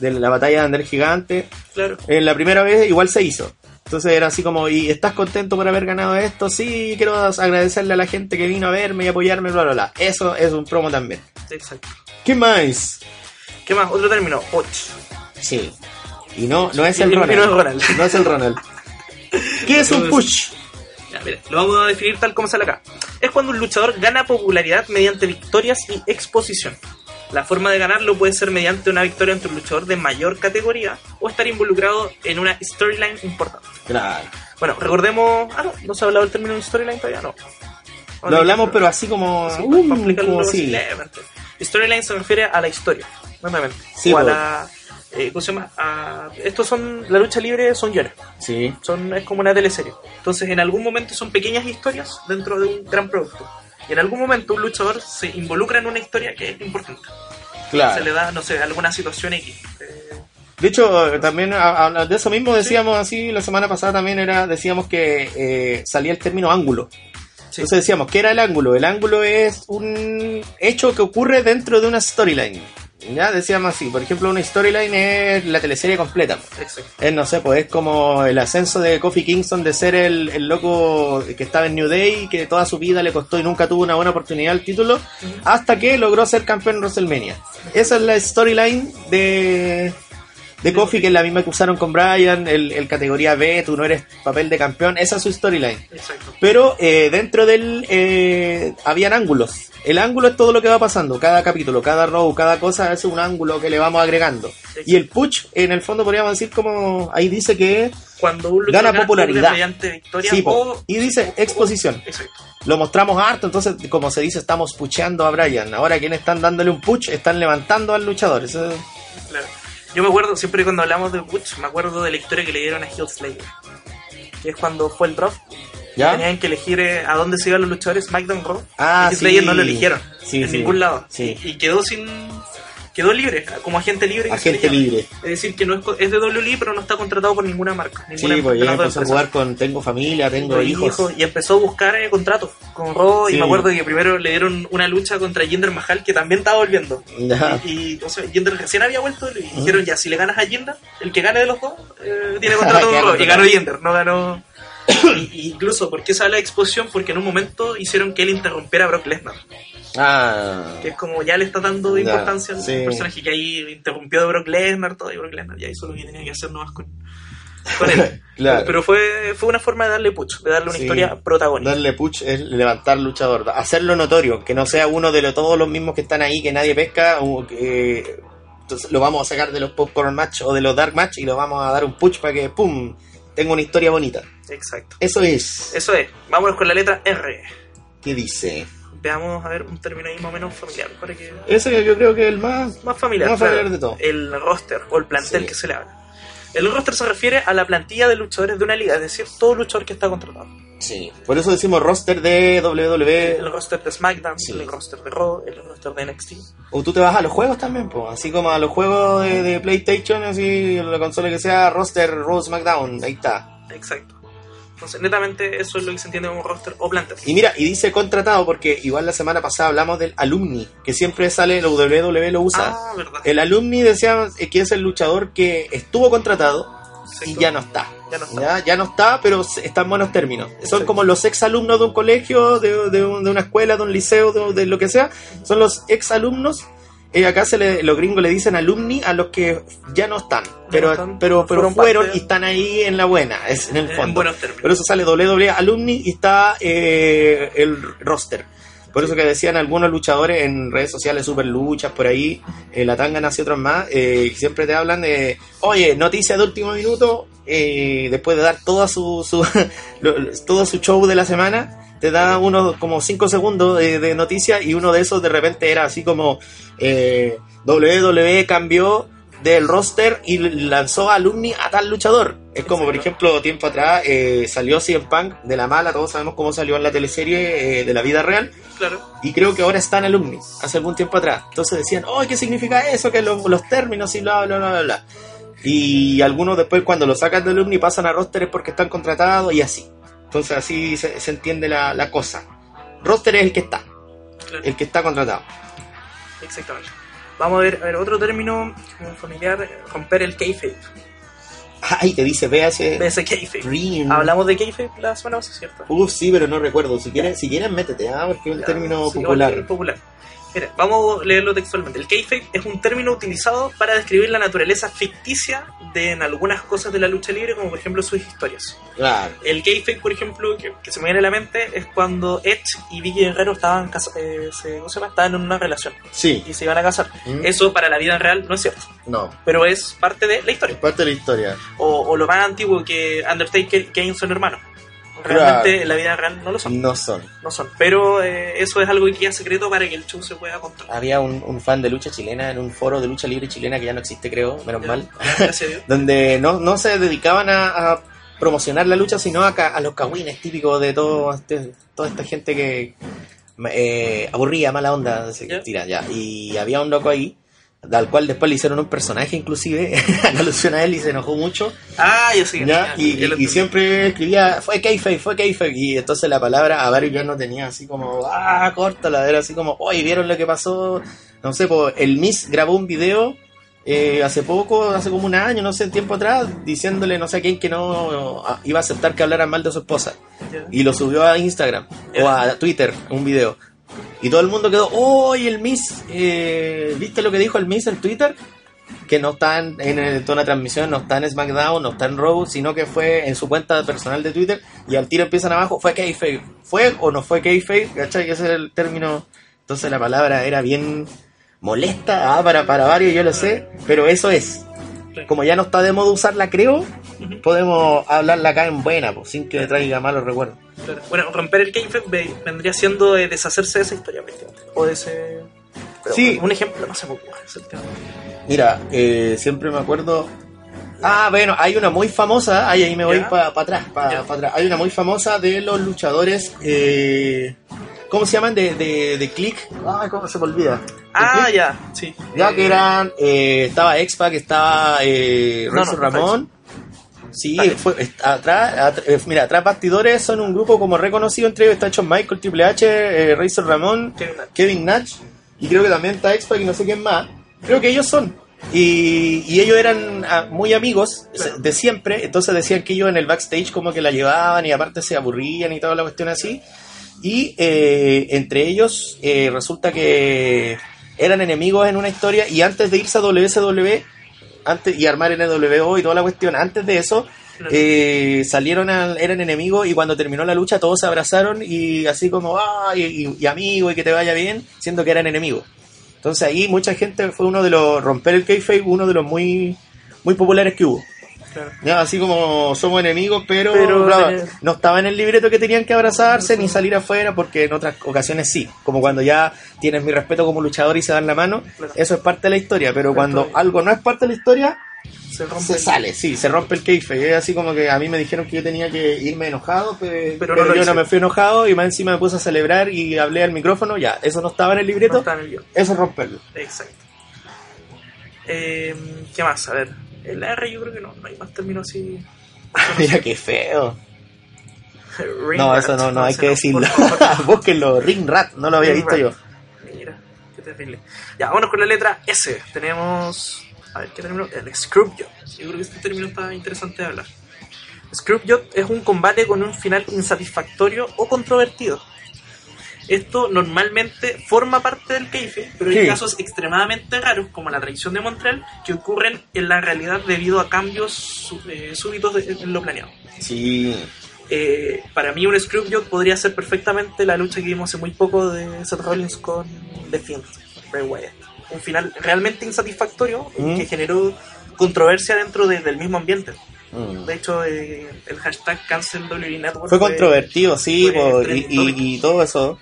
[SPEAKER 5] de la batalla de Ander Gigante,
[SPEAKER 6] claro.
[SPEAKER 5] en la primera vez igual se hizo. Entonces era así como, ¿y estás contento por haber ganado esto? Sí, quiero agradecerle a la gente que vino a verme y apoyarme, bla, bla, bla. Eso es un promo también.
[SPEAKER 6] Exacto.
[SPEAKER 5] ¿Qué más?
[SPEAKER 6] ¿Qué más? Otro término, och.
[SPEAKER 5] Sí. Y no, no es
[SPEAKER 6] Y-
[SPEAKER 5] el
[SPEAKER 6] y no
[SPEAKER 5] Ronald.
[SPEAKER 6] es Ronald.
[SPEAKER 5] No es el Ronald. ¿Qué es un push?
[SPEAKER 6] Ya, mira, lo vamos a definir tal como sale acá. Es cuando un luchador gana popularidad mediante victorias y exposición. La forma de ganarlo puede ser mediante una victoria ante un luchador de mayor categoría o estar involucrado en una storyline importante.
[SPEAKER 5] Claro.
[SPEAKER 6] Bueno, recordemos. Ah, no, no se ha hablado del término de storyline todavía, no.
[SPEAKER 5] Lo hablamos, pero así como.
[SPEAKER 6] Sí,
[SPEAKER 5] uh,
[SPEAKER 6] para
[SPEAKER 5] como sí.
[SPEAKER 6] Storyline se refiere a la historia, normalmente.
[SPEAKER 5] Sí,
[SPEAKER 6] o a
[SPEAKER 5] pues.
[SPEAKER 6] la. eh, ¿Cómo se llama? A- estos son. La lucha libre son guiones.
[SPEAKER 5] Sí.
[SPEAKER 6] Son, es como una teleserie. Entonces, en algún momento son pequeñas historias dentro de un gran producto. Y en algún momento un luchador se involucra en una historia que es importante. Se
[SPEAKER 5] Claro.
[SPEAKER 6] le da, no sé, alguna situación X. Eh,
[SPEAKER 5] De hecho, eh, también a- a- de eso mismo decíamos así, la semana pasada también era, decíamos que eh, salía el término ángulo.
[SPEAKER 6] Sí.
[SPEAKER 5] Entonces decíamos, ¿qué era el ángulo? El ángulo es un hecho que ocurre dentro de una storyline. Ya decíamos así, por ejemplo, una storyline es la teleserie completa.
[SPEAKER 6] exacto.
[SPEAKER 5] Es, no sé, pues es como el ascenso de Kofi Kingston de ser el, el loco que estaba en New Day que toda su vida le costó y nunca tuvo una buena oportunidad al título, hasta que logró ser campeón en WrestleMania. Esa es la storyline de, de Kofi, que es la misma que usaron con Brian, el, el categoría B, tú no eres papel de campeón, esa es su storyline. Pero eh, dentro del eh, habían ángulos. El ángulo es todo lo que va pasando, cada capítulo, cada row, cada cosa es un ángulo que le vamos agregando. Y el push, en el fondo podríamos decir como ahí dice que
[SPEAKER 6] Cuando un
[SPEAKER 5] Gana popularidad.
[SPEAKER 6] victoria
[SPEAKER 5] Sí, po.
[SPEAKER 6] o-
[SPEAKER 5] y dice exposición.
[SPEAKER 6] Exacto.
[SPEAKER 5] Lo mostramos harto, entonces como se dice, estamos pucheando a Brian. Ahora quienes están dándole un push están levantando al luchador. Eso-
[SPEAKER 6] Claro. Yo me acuerdo, siempre cuando hablamos de Butch, me acuerdo de la historia que le dieron a Hill Slater. Que es cuando fue el drop.
[SPEAKER 5] ¿Ya?
[SPEAKER 6] Tenían que elegir eh, a dónde se iban los luchadores SmackDown Raw.
[SPEAKER 5] Ah,
[SPEAKER 6] y
[SPEAKER 5] sí.
[SPEAKER 6] Slater no lo eligieron.
[SPEAKER 5] Sí,
[SPEAKER 6] en
[SPEAKER 5] sí.
[SPEAKER 6] ningún lado. Y quedó sin. Quedó libre, como agente libre.
[SPEAKER 5] Agente libre.
[SPEAKER 6] Es decir, que no es, es de WWE, pero no está contratado por ninguna marca. Ninguna
[SPEAKER 5] Sí, pues ya empezó a jugar con tengo familia, tengo
[SPEAKER 6] Tengo
[SPEAKER 5] hijos.
[SPEAKER 6] y empezó a buscar eh, contratos con Raw.
[SPEAKER 5] Sí.
[SPEAKER 6] Y me acuerdo que primero le dieron una lucha contra Jinder Mahal, que también estaba volviendo. Y, y, o sea, Jinder recién había vuelto y dijeron ya, si le ganas a Jinder, el que gane de los dos eh, tiene contrato con Raw. Y ganó Jinder, no ganó... Y- incluso, ¿por qué habla de exposición? Porque en un momento hicieron que él interrumpiera a Brock Lesnar.
[SPEAKER 5] Ah.
[SPEAKER 6] Que es como ya le está dando
[SPEAKER 5] Ya,
[SPEAKER 6] importancia al
[SPEAKER 5] sí.
[SPEAKER 6] personaje que ahí interrumpió de Brock Lesnar, todo, y Brock Lesnar ya hizo lo que tenía que hacer nomás con, con él.
[SPEAKER 5] Claro.
[SPEAKER 6] Pero fue, fue una forma de darle push, de darle una
[SPEAKER 5] Sí.
[SPEAKER 6] historia protagónica.
[SPEAKER 5] Darle push es levantar luchador, hacerlo notorio, que no sea uno de los, todos los mismos que están ahí, que nadie pesca, o que entonces lo vamos a sacar de los popcorn match o de los dark match y lo vamos a dar un push para que pum tenga una historia bonita.
[SPEAKER 6] Exacto.
[SPEAKER 5] Eso es.
[SPEAKER 6] Eso es. Vámonos con la letra R.
[SPEAKER 5] ¿Qué dice?
[SPEAKER 6] Veamos a ver un término ahí más o menos familiar para que
[SPEAKER 5] Eso yo creo que es el más
[SPEAKER 6] más familiar,
[SPEAKER 5] Más
[SPEAKER 6] claro.
[SPEAKER 5] familiar de todo.
[SPEAKER 6] el roster o el plantel
[SPEAKER 5] Sí.
[SPEAKER 6] que se le habla. El roster se refiere a la plantilla de luchadores de una liga, es decir, todo luchador que está contratado.
[SPEAKER 5] Sí. Por eso decimos roster de
[SPEAKER 6] El
[SPEAKER 5] WWE.
[SPEAKER 6] roster de SmackDown,
[SPEAKER 5] Sí.
[SPEAKER 6] el roster de Raw, el roster de NXT.
[SPEAKER 5] O tú te vas a los juegos también, pues. Así como a los juegos de, de PlayStation, así la consola que sea, roster, Raw, SmackDown. Ahí está.
[SPEAKER 6] Exacto. Entonces, netamente eso es lo que se entiende como roster o plantel.
[SPEAKER 5] Y mira, y dice contratado porque igual la semana pasada hablamos del alumni, que siempre sale, la WWE lo usa.
[SPEAKER 6] Ah, verdad.
[SPEAKER 5] El alumni decía que es el luchador que estuvo contratado y ya no está.
[SPEAKER 6] Ya no está.
[SPEAKER 5] Ya, ya no está, pero está en buenos términos. Son
[SPEAKER 6] Exacto.
[SPEAKER 5] como los ex alumnos de un colegio, de, de un- de una escuela, de un liceo, de, de lo que sea. Son los ex alumnos eh, acá se le, los gringos le dicen alumni a los que ya no están, pero,
[SPEAKER 6] están,
[SPEAKER 5] pero, pero
[SPEAKER 6] fueron parte.
[SPEAKER 5] y están ahí en la buena, es en el
[SPEAKER 6] En
[SPEAKER 5] fondo.
[SPEAKER 6] términos.
[SPEAKER 5] Por eso sale WWE alumni y está eh, el roster. Por eso que decían algunos luchadores en redes sociales, super luchas por ahí, eh, la Tangana y otros más, eh, siempre te hablan de, oye, noticia de último minuto, eh, después de dar toda su, su lo- todo su show de la semana, te da unos como 5 segundos de, de noticia y uno de esos de repente era así como eh, WWE cambió del roster y lanzó a alumni a tal luchador. Es como, por ejemplo, tiempo atrás eh, salió CM Punk de la mala, todos sabemos cómo salió en la teleserie eh, de la vida real,
[SPEAKER 6] Claro.
[SPEAKER 5] y creo que ahora está en alumni, hace algún tiempo atrás. Entonces decían, oh, ¿qué significa eso? Que los, los términos y bla, bla, bla, bla, bla. Y algunos después cuando lo sacan de alumni pasan a roster es porque están contratados y así. Entonces así se, se entiende la, la cosa. Roster es el que está,
[SPEAKER 6] claro.
[SPEAKER 5] el que está contratado.
[SPEAKER 6] Exactamente. Vamos a ver, a ver otro término como familiar, romper el kayfabe.
[SPEAKER 5] Ay, te dice VH.
[SPEAKER 6] BS kayfabe. Hablamos de kayfabe la semana pasada, ¿cierto?
[SPEAKER 5] Uf, sí, pero no recuerdo. Si quieres, si quieres métete, ah, porque es un
[SPEAKER 6] Ya,
[SPEAKER 5] término
[SPEAKER 6] sí,
[SPEAKER 5] popular.
[SPEAKER 6] popular. Mira, vamos a leerlo textualmente. El kayfabe es un término utilizado para describir la naturaleza ficticia de en algunas cosas de la lucha libre, como por ejemplo sus historias.
[SPEAKER 5] Claro.
[SPEAKER 6] El kayfabe, por ejemplo, que, que se me viene a la mente, es cuando Edge y Vicky Guerrero estaban, casa- eh, se- ¿cómo se llama? estaban en una relación
[SPEAKER 5] Sí,
[SPEAKER 6] y se iban a casar.
[SPEAKER 5] Mm.
[SPEAKER 6] Eso para la vida real no es cierto,
[SPEAKER 5] no.
[SPEAKER 6] pero es parte de la
[SPEAKER 5] Es
[SPEAKER 6] historia.
[SPEAKER 5] parte de la historia.
[SPEAKER 6] O, o lo más antiguo que Undertaker y Kane son hermanos. Realmente
[SPEAKER 5] Claro.
[SPEAKER 6] en la vida real no lo son.
[SPEAKER 5] No son.
[SPEAKER 6] No son. Pero eh, eso es algo que queda secreto para que el show se pueda contar.
[SPEAKER 5] Había un, un fan de lucha chilena en un foro de lucha libre chilena que ya no existe, creo, menos mal.
[SPEAKER 6] Gracias a Dios.
[SPEAKER 5] donde no, no se dedicaban a, a promocionar la lucha, sino a, a los cagüines típicos de todo este- toda esta gente que eh, aburría, mala onda, se
[SPEAKER 6] Ya.
[SPEAKER 5] tira ya. Y había un loco ahí, al cual después le hicieron un personaje inclusive, en alusión a él y se enojó mucho.
[SPEAKER 6] Ah, yo sí.
[SPEAKER 5] ¿ya? Y, siempre escribía, fue Keife, fue Keife. Y entonces la palabra a varios yo no tenía así como, ah, córtala, era así como, oye, ¿vieron lo que pasó? No sé, pues el Miss grabó un video eh, hace poco, hace como un año, no sé, tiempo atrás, diciéndole no sé a quién que no ah, iba a aceptar que hablaran mal de su esposa. Y lo subió a Instagram o a Twitter, un video. Y todo el mundo quedó, ¡Oye, el Miss! eh, ¿Viste lo que dijo el Miss en Twitter? Que no está en, toda la transmisión, no está en SmackDown, no está en Raw, sino que fue en su cuenta personal de Twitter. Y al tiro empiezan abajo, ¿fue Kayfabe? ¿Fue o no fue Kayfabe? ¿Cachai? Ese el término. Entonces la palabra era bien molesta ah, para, para varios, yo lo sé, pero eso es. Como ya no está de moda usarla, creo, podemos hablarla acá en buena, pues, sin que traiga malos recuerdos.
[SPEAKER 6] Claro. Bueno, romper el ve- vendría siendo eh, deshacerse de esa historia. O de ese... pero,
[SPEAKER 5] Sí.
[SPEAKER 6] Un ejemplo, no sé por qué es el tema.
[SPEAKER 5] Mira, eh, siempre me acuerdo. Ah, bueno, hay una muy famosa. Ay, ahí me voy para atrás, pa-
[SPEAKER 6] Ya.
[SPEAKER 5] pa' atrás. Hay una muy famosa de los luchadores. Eh, ¿Cómo se llaman? De, de, de Click. Ah, ¿cómo se me olvida? ¿De
[SPEAKER 6] Ah,
[SPEAKER 5] Click?
[SPEAKER 6] ya, sí.
[SPEAKER 5] Ya
[SPEAKER 6] Eh,
[SPEAKER 5] que eran. eh, estaba X-Pac, estaba eh,
[SPEAKER 6] No,
[SPEAKER 5] Ramón. Sí, fue, atrás, atr- eh, mira, atrás bastidores son un grupo como reconocido entre ellos. Está Shawn Michael, Triple H, eh, Razor Ramón,
[SPEAKER 6] Kevin Nash
[SPEAKER 5] y creo que también está X-Pac y no sé quién más. Creo que ellos son. Y, y ellos eran ah, muy amigos
[SPEAKER 6] Claro.
[SPEAKER 5] de siempre, entonces decían que ellos en el backstage como que la llevaban y aparte se aburrían y toda la cuestión así. Y eh, entre ellos eh, resulta que eran enemigos en una historia y antes de irse a WSW antes, y armar NWO y toda la cuestión, antes de eso eh, salieron, al- eran enemigos y cuando terminó la lucha todos se abrazaron y así como, ah, y, y- y amigo y que te vaya bien, siendo que eran enemigos. Entonces ahí mucha gente fue uno de los, romper el kayfabe, uno de los muy, muy populares que hubo.
[SPEAKER 6] Claro.
[SPEAKER 5] Ya, así como somos enemigos, pero,
[SPEAKER 6] Pero,
[SPEAKER 5] claro,
[SPEAKER 6] eh,
[SPEAKER 5] no estaba en el libreto que tenían que abrazarse ni salir afuera, porque en otras ocasiones sí, como cuando ya tienes mi respeto como luchador y se dan la mano,
[SPEAKER 6] Claro.
[SPEAKER 5] eso es parte de la historia, pero
[SPEAKER 6] Pero
[SPEAKER 5] cuando algo no es parte de la historia,
[SPEAKER 6] Se rompe.
[SPEAKER 5] se sale, sí, se rompe el keife. Es así como que a mí me dijeron que yo tenía que irme enojado, pe- pero,
[SPEAKER 6] no
[SPEAKER 5] yo
[SPEAKER 6] hice.
[SPEAKER 5] no me fui enojado y más encima me puse a celebrar y hablé al micrófono, ya, eso no estaba en el libreto,
[SPEAKER 6] No está en el guion.
[SPEAKER 5] eso es romperlo.
[SPEAKER 6] Exacto. Eh, ¿Qué más? A ver. El R yo creo que no, no hay más términos así.
[SPEAKER 5] Mira qué feo.
[SPEAKER 6] Ring
[SPEAKER 5] No,
[SPEAKER 6] rat,
[SPEAKER 5] eso no, no hay que decirlo. Búsquenlo, Ring Rat, no lo había
[SPEAKER 6] Ring
[SPEAKER 5] visto yo.
[SPEAKER 6] Mira, qué terrible. Ya, vámonos con la letra S. Tenemos. A ver, ¿qué término? El Screwjob. Yo creo que este término está interesante de hablar. Screwjob es un combate con un final insatisfactorio o controvertido. Esto normalmente forma parte del keife, pero hay casos extremadamente raros, como la traición de Montreal, que ocurren en la realidad debido a cambios eh, súbitos de- en lo planeado.
[SPEAKER 5] Sí.
[SPEAKER 6] Eh, para mí un Screwjob podría ser perfectamente la lucha que vimos hace muy poco de Seth Rollins con The Fiend, Bray Wyatt. Un final realmente insatisfactorio
[SPEAKER 5] Mm.
[SPEAKER 6] que generó controversia dentro de- del mismo ambiente.
[SPEAKER 5] Mm.
[SPEAKER 6] De hecho, eh, el hashtag Cancel WWE Network
[SPEAKER 5] Fue controvertido, sí,
[SPEAKER 6] fue
[SPEAKER 5] y todo eso.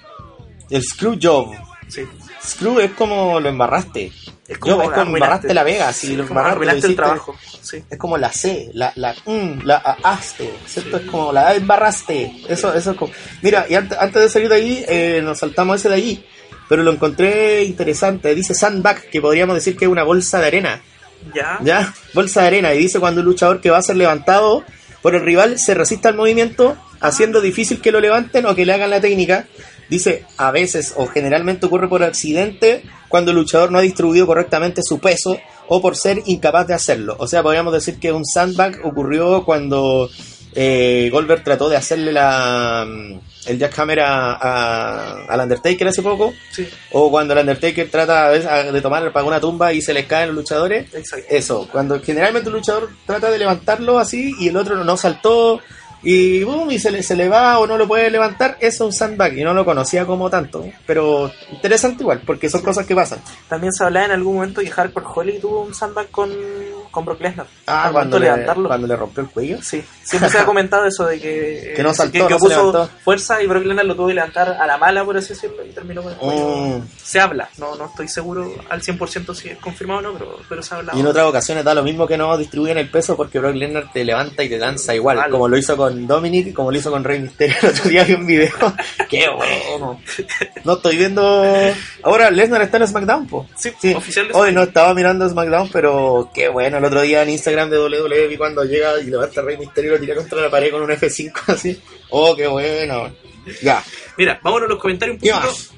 [SPEAKER 5] El screw job.
[SPEAKER 6] Sí.
[SPEAKER 5] Screw es como lo embarraste.
[SPEAKER 6] Es
[SPEAKER 5] Yo, es como embarraste la vega,
[SPEAKER 6] sí,
[SPEAKER 5] sí, lo
[SPEAKER 6] como
[SPEAKER 5] embarraste, lo
[SPEAKER 6] el trabajo. Sí.
[SPEAKER 5] Es como la C, la, la, mm, la aste, ¿cierto? Es como la embarraste. Eso, eso es como. Mira, y antes, antes de salir de ahí, eh, nos saltamos ese de allí. Pero lo encontré interesante. Dice sandbag, que podríamos decir que es una bolsa de arena.
[SPEAKER 6] Ya.
[SPEAKER 5] ¿Ya? Bolsa de arena. Y dice cuando un luchador que va a ser levantado por el rival se resiste al movimiento, haciendo difícil que lo levanten o que le hagan la técnica. Dice, a veces o generalmente ocurre por accidente cuando el luchador no ha distribuido correctamente su peso o por ser incapaz de hacerlo. O sea, podríamos decir que un sandbag ocurrió cuando eh, Goldberg trató de hacerle la mm, el jackhammer a, a- al Undertaker hace poco.
[SPEAKER 6] Sí,
[SPEAKER 5] O cuando el Undertaker trata de tomar para una tumba y se les caen los luchadores.
[SPEAKER 6] exacto.
[SPEAKER 5] Eso, cuando generalmente un luchador trata de levantarlo así y el otro no saltó y boom, y se le, se le va o no lo puede levantar, es un sandbag y no lo conocía como tanto, pero interesante igual, porque son cosas que pasan.
[SPEAKER 6] También se hablaba en algún momento que Hardcore Holly tuvo un sandbag con, con Brock Lesnar.
[SPEAKER 5] Ah, cuando le,
[SPEAKER 6] levantarlo.
[SPEAKER 5] cuando le rompió el cuello.
[SPEAKER 6] Sí, siempre se ha comentado eso de que,
[SPEAKER 5] Que no
[SPEAKER 6] eh,
[SPEAKER 5] saltó,
[SPEAKER 6] que, que
[SPEAKER 5] no
[SPEAKER 6] puso
[SPEAKER 5] levantó.
[SPEAKER 6] fuerza y Brock Lesnar lo tuvo que levantar a la mala, por así decirlo, y terminó con el cuello.
[SPEAKER 5] Mm.
[SPEAKER 6] Se habla, no, no estoy seguro al 100% si es confirmado o no, pero, pero se ha hablado.
[SPEAKER 5] Y en otras ocasiones da lo mismo que no distribuyen el peso porque Brock Lesnar te levanta y te danza igual,
[SPEAKER 6] Vale.
[SPEAKER 5] como lo hizo con Dominic, como lo hizo con Rey Mysterio. El otro día vi un video. ¡Qué bueno! No estoy viendo. Ahora Lesnar está en SmackDown, po.
[SPEAKER 6] Sí,
[SPEAKER 5] Sí.
[SPEAKER 6] oficial de
[SPEAKER 5] Hoy no estaba mirando SmackDown, pero qué bueno. El otro día en Instagram de WWE vi cuando llega y levanta a Rey Mysterio y lo tira contra la pared con un F5 así. ¡Oh, qué bueno! Ya.
[SPEAKER 6] Mira, vámonos a los comentarios un
[SPEAKER 5] ¿Qué
[SPEAKER 6] poquito.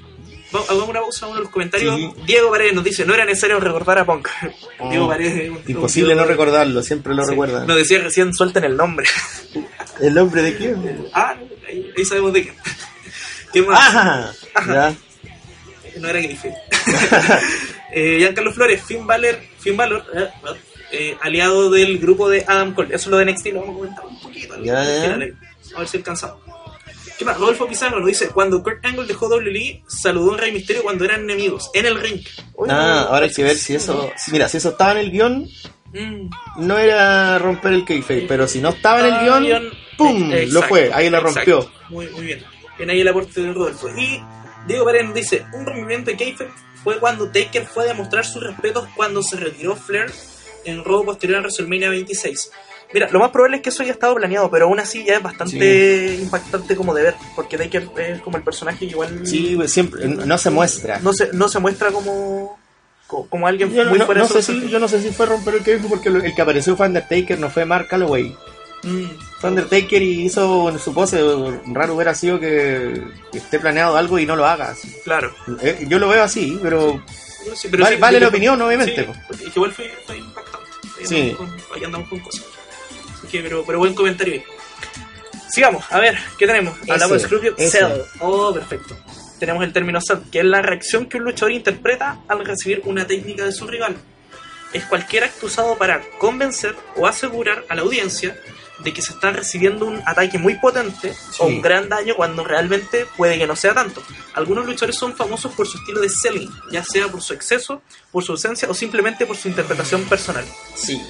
[SPEAKER 6] Hagamos una pausa, vámonos a los comentarios.
[SPEAKER 5] Sí.
[SPEAKER 6] Diego Paredes nos dice, no era necesario recordar a Punk.
[SPEAKER 5] Oh,
[SPEAKER 6] Diego Paredes.
[SPEAKER 5] Imposible no recordarlo, siempre lo
[SPEAKER 6] Sí.
[SPEAKER 5] recuerdan.
[SPEAKER 6] Nos decía recién, suelten el nombre.
[SPEAKER 5] ¿El nombre de quién?
[SPEAKER 6] ah, ahí, ahí sabemos de qué. ¿Qué más?
[SPEAKER 5] ¡Ah! Ya.
[SPEAKER 6] No era Griffith. eh, Giancarlo Flores, Finn Balor, Finn Balor eh, eh, aliado del grupo de Adam Cole. Eso es lo de NXT, lo vamos a comentar un poquito.
[SPEAKER 5] Ya, ya.
[SPEAKER 6] final, ahí. A ver si alcanzamos. ¿Qué más? Rodolfo Pizarro nos dice, cuando Kurt Angle dejó WWE, saludó a un Rey Misterio cuando eran enemigos, en el ring. Oye,
[SPEAKER 5] Ah, ahora hay que ver si eso. si- Mira, si eso estaba en el guion,
[SPEAKER 6] Mm,
[SPEAKER 5] no era romper el kayfabe, pero si no estaba en el
[SPEAKER 6] guion.
[SPEAKER 5] ¡pum!
[SPEAKER 6] Eh,
[SPEAKER 5] lo fue, ahí lo
[SPEAKER 6] exacto.
[SPEAKER 5] rompió.
[SPEAKER 6] Muy, muy bien. Bien ahí el aporte de Rodolfo. Y Diego Pérez nos dice, un rompimiento de Kayfabe fue cuando Taker fue a demostrar sus respetos cuando se retiró Flair en robo posterior a WrestleMania 26. Mira, lo más probable es que eso haya estado planeado, pero aún así ya es bastante impactante como de ver, porque Taker es como el personaje que igual
[SPEAKER 5] Sí, pues, siempre, no se muestra.
[SPEAKER 6] no se, no se muestra como, co- como alguien
[SPEAKER 5] Yo,
[SPEAKER 6] muy
[SPEAKER 5] no,
[SPEAKER 6] fuera
[SPEAKER 5] no sé si, yo no sé si fue romper el kayfabe porque lo- el que apareció fue Undertaker, no fue Mark Calloway.
[SPEAKER 6] Mm,
[SPEAKER 5] Fue Undertaker y hizo su pose. Raro hubiera sido que, que esté planeado algo y no lo hagas.
[SPEAKER 6] claro.
[SPEAKER 5] Eh, yo lo veo así, pero
[SPEAKER 6] Sí, pero
[SPEAKER 5] Vale- la
[SPEAKER 6] que-
[SPEAKER 5] opinión, obviamente,
[SPEAKER 6] porque igual fue, fue impactante. Ahí
[SPEAKER 5] Sí.
[SPEAKER 6] andamos con- ahí andamos con cosas. Así que, pero, pero buen comentario ahí. Sigamos, a ver, ¿qué tenemos? Hablamos de. Cell. Oh, perfecto. Tenemos el término Cell, que es la reacción que un luchador interpreta al recibir una técnica de su rival. Es cualquier acto usado para convencer o asegurar a la audiencia de que se está recibiendo un ataque muy potente o un gran daño cuando realmente puede que no sea tanto. Algunos luchadores son famosos por su estilo de selling, ya sea por su exceso, por su ausencia o simplemente por su interpretación personal.
[SPEAKER 5] sí.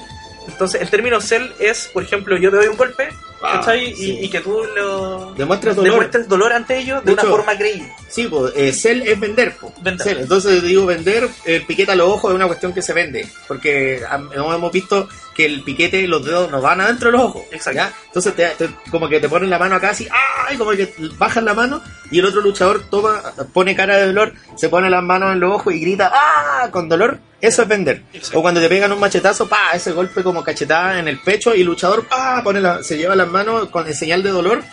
[SPEAKER 6] Entonces, el término sell es, por ejemplo, yo te doy un golpe,
[SPEAKER 5] Ah,
[SPEAKER 6] ¿cachai?
[SPEAKER 5] sí.
[SPEAKER 6] Y, y que tú lo
[SPEAKER 5] Demuestres dolor.
[SPEAKER 6] demuestres dolor ante ellos de,
[SPEAKER 5] De
[SPEAKER 6] una
[SPEAKER 5] hecho,
[SPEAKER 6] forma creíble.
[SPEAKER 5] Sí, pues, eh, sell es vender. po.
[SPEAKER 6] Vender.
[SPEAKER 5] Sell. Entonces digo vender, el piquete a los ojos es una cuestión que se vende. Porque hemos visto que el piquete, los dedos no van adentro de los ojos.
[SPEAKER 6] Exacto.
[SPEAKER 5] ¿ya? Entonces te, te- como que te ponen la mano acá así, ¡ay! Como que bajan la mano y el otro luchador toma, pone cara de dolor, se pone las manos en los ojos y grita ¡ah! con dolor. Eso es vender.
[SPEAKER 6] Exacto.
[SPEAKER 5] O cuando te pegan un machetazo, pa, ese golpe como cachetada en el pecho y el luchador, pa, pone la- se lleva las manos con en señal de dolor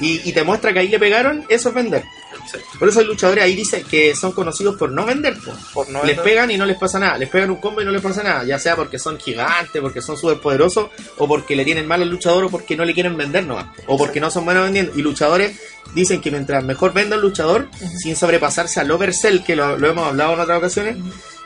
[SPEAKER 5] y, y te muestra que ahí le pegaron, eso es vender.
[SPEAKER 6] Exacto.
[SPEAKER 5] Por eso hay luchadores ahí dice que son conocidos por no vender. po.
[SPEAKER 6] Por no
[SPEAKER 5] les
[SPEAKER 6] vender.
[SPEAKER 5] pegan y no les pasa nada. Les pegan un combo y no les pasa nada. Ya sea porque son gigantes, porque son súper poderosos, o porque le tienen mal al luchador, o porque no le quieren vender nomás. O porque no son buenos vendiendo. Y luchadores dicen que mientras mejor venda el luchador, sin sobrepasarse al oversell, que lo, lo hemos hablado en otras ocasiones,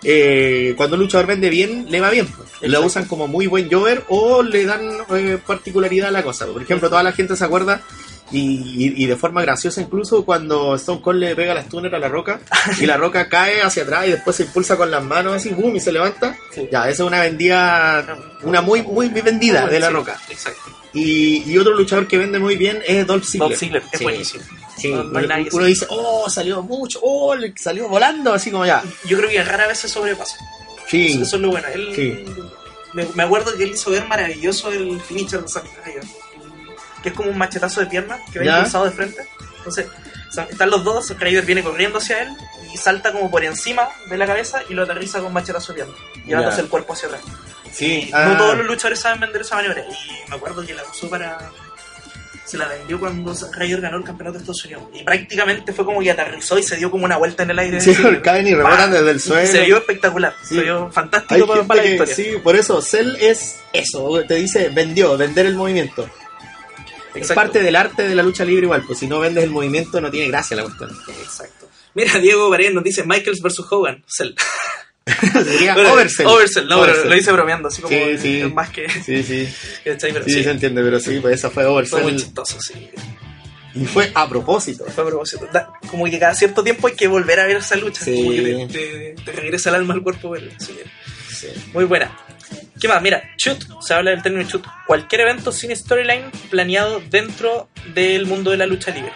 [SPEAKER 5] eh, cuando un luchador vende bien, le va bien. po. Lo usan como muy buen jover o le dan eh, particularidad a la cosa. Por ejemplo, toda la gente se acuerda y, de forma graciosa incluso cuando Stone Cold le pega las túneles a la roca y la roca cae hacia atrás y después se impulsa con las manos así, boom, y se levanta.
[SPEAKER 6] Sí.
[SPEAKER 5] Ya, esa es una vendida, una muy muy vendida de la roca.
[SPEAKER 6] Exacto.
[SPEAKER 5] Y, y otro luchador que vende muy bien es Dolph Ziggler.
[SPEAKER 6] Dolph Ziggler es
[SPEAKER 5] Sí.
[SPEAKER 6] buenísimo.
[SPEAKER 5] Sí,
[SPEAKER 6] No- no
[SPEAKER 5] uno dice, oh, salió mucho, oh, salió volando, así como ya.
[SPEAKER 6] Yo creo que rara vez se sobrepasa.
[SPEAKER 5] Sí,
[SPEAKER 6] Eso es lo bueno. Él,
[SPEAKER 5] Sí.
[SPEAKER 6] me, me acuerdo que él hizo ver maravilloso el finisher de Zack Ryder, que es como un machetazo de pierna que
[SPEAKER 5] Ya.
[SPEAKER 6] impulsado de frente. Entonces, están los dos, Ryder viene corriendo hacia él y salta como por encima de la cabeza y lo aterriza con machetazo de pierna, llevándose el cuerpo hacia atrás.
[SPEAKER 5] sí.
[SPEAKER 6] No
[SPEAKER 5] ah,
[SPEAKER 6] todos los luchadores saben vender esa maniobra. Y me acuerdo que la usó para. Se la vendió cuando Ryder ganó el campeonato de Estados Unidos. Y prácticamente fue como que aterrizó y se dio como una vuelta en el aire.
[SPEAKER 5] Sí,
[SPEAKER 6] Así,
[SPEAKER 5] caen y rebotan desde el suelo.
[SPEAKER 6] se vio espectacular.
[SPEAKER 5] Sí.
[SPEAKER 6] Se vio fantástico para, la
[SPEAKER 5] que-
[SPEAKER 6] historia.
[SPEAKER 5] sí, por eso, Cell es eso, te dice vendió, vender el movimiento. Es parte del arte de la lucha libre igual, pues si no vendes el movimiento no tiene gracia la cuestión.
[SPEAKER 6] Exacto. Mira, Diego Paredes nos dice Michaels versus Hogan. Cell.
[SPEAKER 5] Sería
[SPEAKER 6] Bueno,
[SPEAKER 5] oversell.
[SPEAKER 6] Oversell, no, pero
[SPEAKER 5] Oversell.
[SPEAKER 6] lo hice bromeando, así como
[SPEAKER 5] Sí, sí.
[SPEAKER 6] más que.
[SPEAKER 5] Sí, sí.
[SPEAKER 6] Pero
[SPEAKER 5] sí,
[SPEAKER 6] sí,
[SPEAKER 5] se entiende, pero sí, pues esa fue
[SPEAKER 6] fue muy
[SPEAKER 5] oversell
[SPEAKER 6] chistoso, sí.
[SPEAKER 5] y fue a propósito.
[SPEAKER 6] Fue a propósito. Da- como que cada cierto tiempo hay que volver a ver esa lucha.
[SPEAKER 5] Sí.
[SPEAKER 6] Como que te, te- te regresa el alma al cuerpo. Así que,
[SPEAKER 5] Sí.
[SPEAKER 6] muy buena. ¿Qué más? Mira, shoot, se habla del término shoot. Cualquier evento sin storyline planeado dentro del mundo de la lucha libre.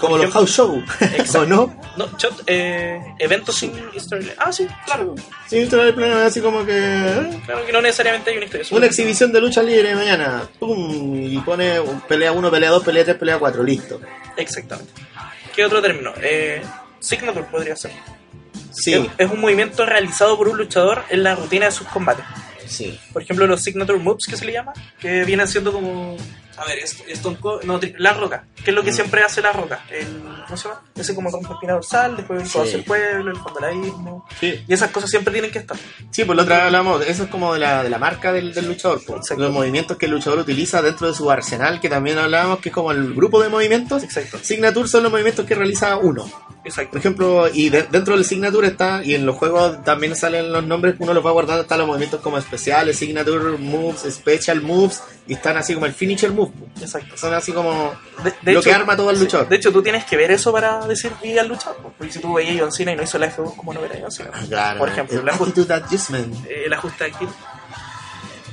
[SPEAKER 5] Como los house show,
[SPEAKER 6] Exacto.
[SPEAKER 5] ¿o no?
[SPEAKER 6] No, shoot, eh, eventos sin storyline. Ah, sí, claro.
[SPEAKER 5] Era el plano así como que... ¿eh?
[SPEAKER 6] Claro que no necesariamente hay una historia.
[SPEAKER 5] Una exhibición de lucha libre mañana, pum, y pone pelea 1, pelea 2, pelea 3, pelea 4, listo.
[SPEAKER 6] Exactamente. ¿Qué otro término? Eh, signature podría ser.
[SPEAKER 5] Sí,
[SPEAKER 6] Es, es un movimiento realizado por un luchador en la rutina de sus combates.
[SPEAKER 5] sí.
[SPEAKER 6] Por ejemplo, los signature moves que se le llama, que vienen siendo como. A ver, es- Cold- no, la roca, que es lo que
[SPEAKER 5] Mm.
[SPEAKER 6] siempre hace la roca. El, ¿Cómo se llama? Ese como rompe espina dorsal, después el
[SPEAKER 5] Sí.
[SPEAKER 6] del pueblo, el abismo.
[SPEAKER 5] Sí.
[SPEAKER 6] Y esas cosas siempre tienen que estar.
[SPEAKER 5] Sí, por la otra vez hablamos, eso es como de la, de la marca del, del luchador, los movimientos que el luchador utiliza dentro de su arsenal, que también hablábamos que es como el grupo de movimientos.
[SPEAKER 6] Exacto.
[SPEAKER 5] Signature son los movimientos que realiza uno.
[SPEAKER 6] Exacto.
[SPEAKER 5] Por ejemplo, y de- dentro del Signature está, y en los juegos también salen los nombres, uno los va guardando, están los movimientos como especiales, Signature Moves, Special Moves, y están así como el Finisher Move.
[SPEAKER 6] Exacto.
[SPEAKER 5] Son así como
[SPEAKER 6] De- de
[SPEAKER 5] lo
[SPEAKER 6] hecho-
[SPEAKER 5] que arma todo el
[SPEAKER 6] sí,
[SPEAKER 5] luchador.
[SPEAKER 6] De hecho, tú tienes que ver eso para decir vi al luchador. pues, Porque si tú veías John Cena y no hizo la F2, ¿cómo no ver a John Cena?
[SPEAKER 5] Claro,
[SPEAKER 6] Por ejemplo,
[SPEAKER 5] el
[SPEAKER 6] el ajuste,
[SPEAKER 5] Adjustment.
[SPEAKER 6] eh, el ajuste aquí.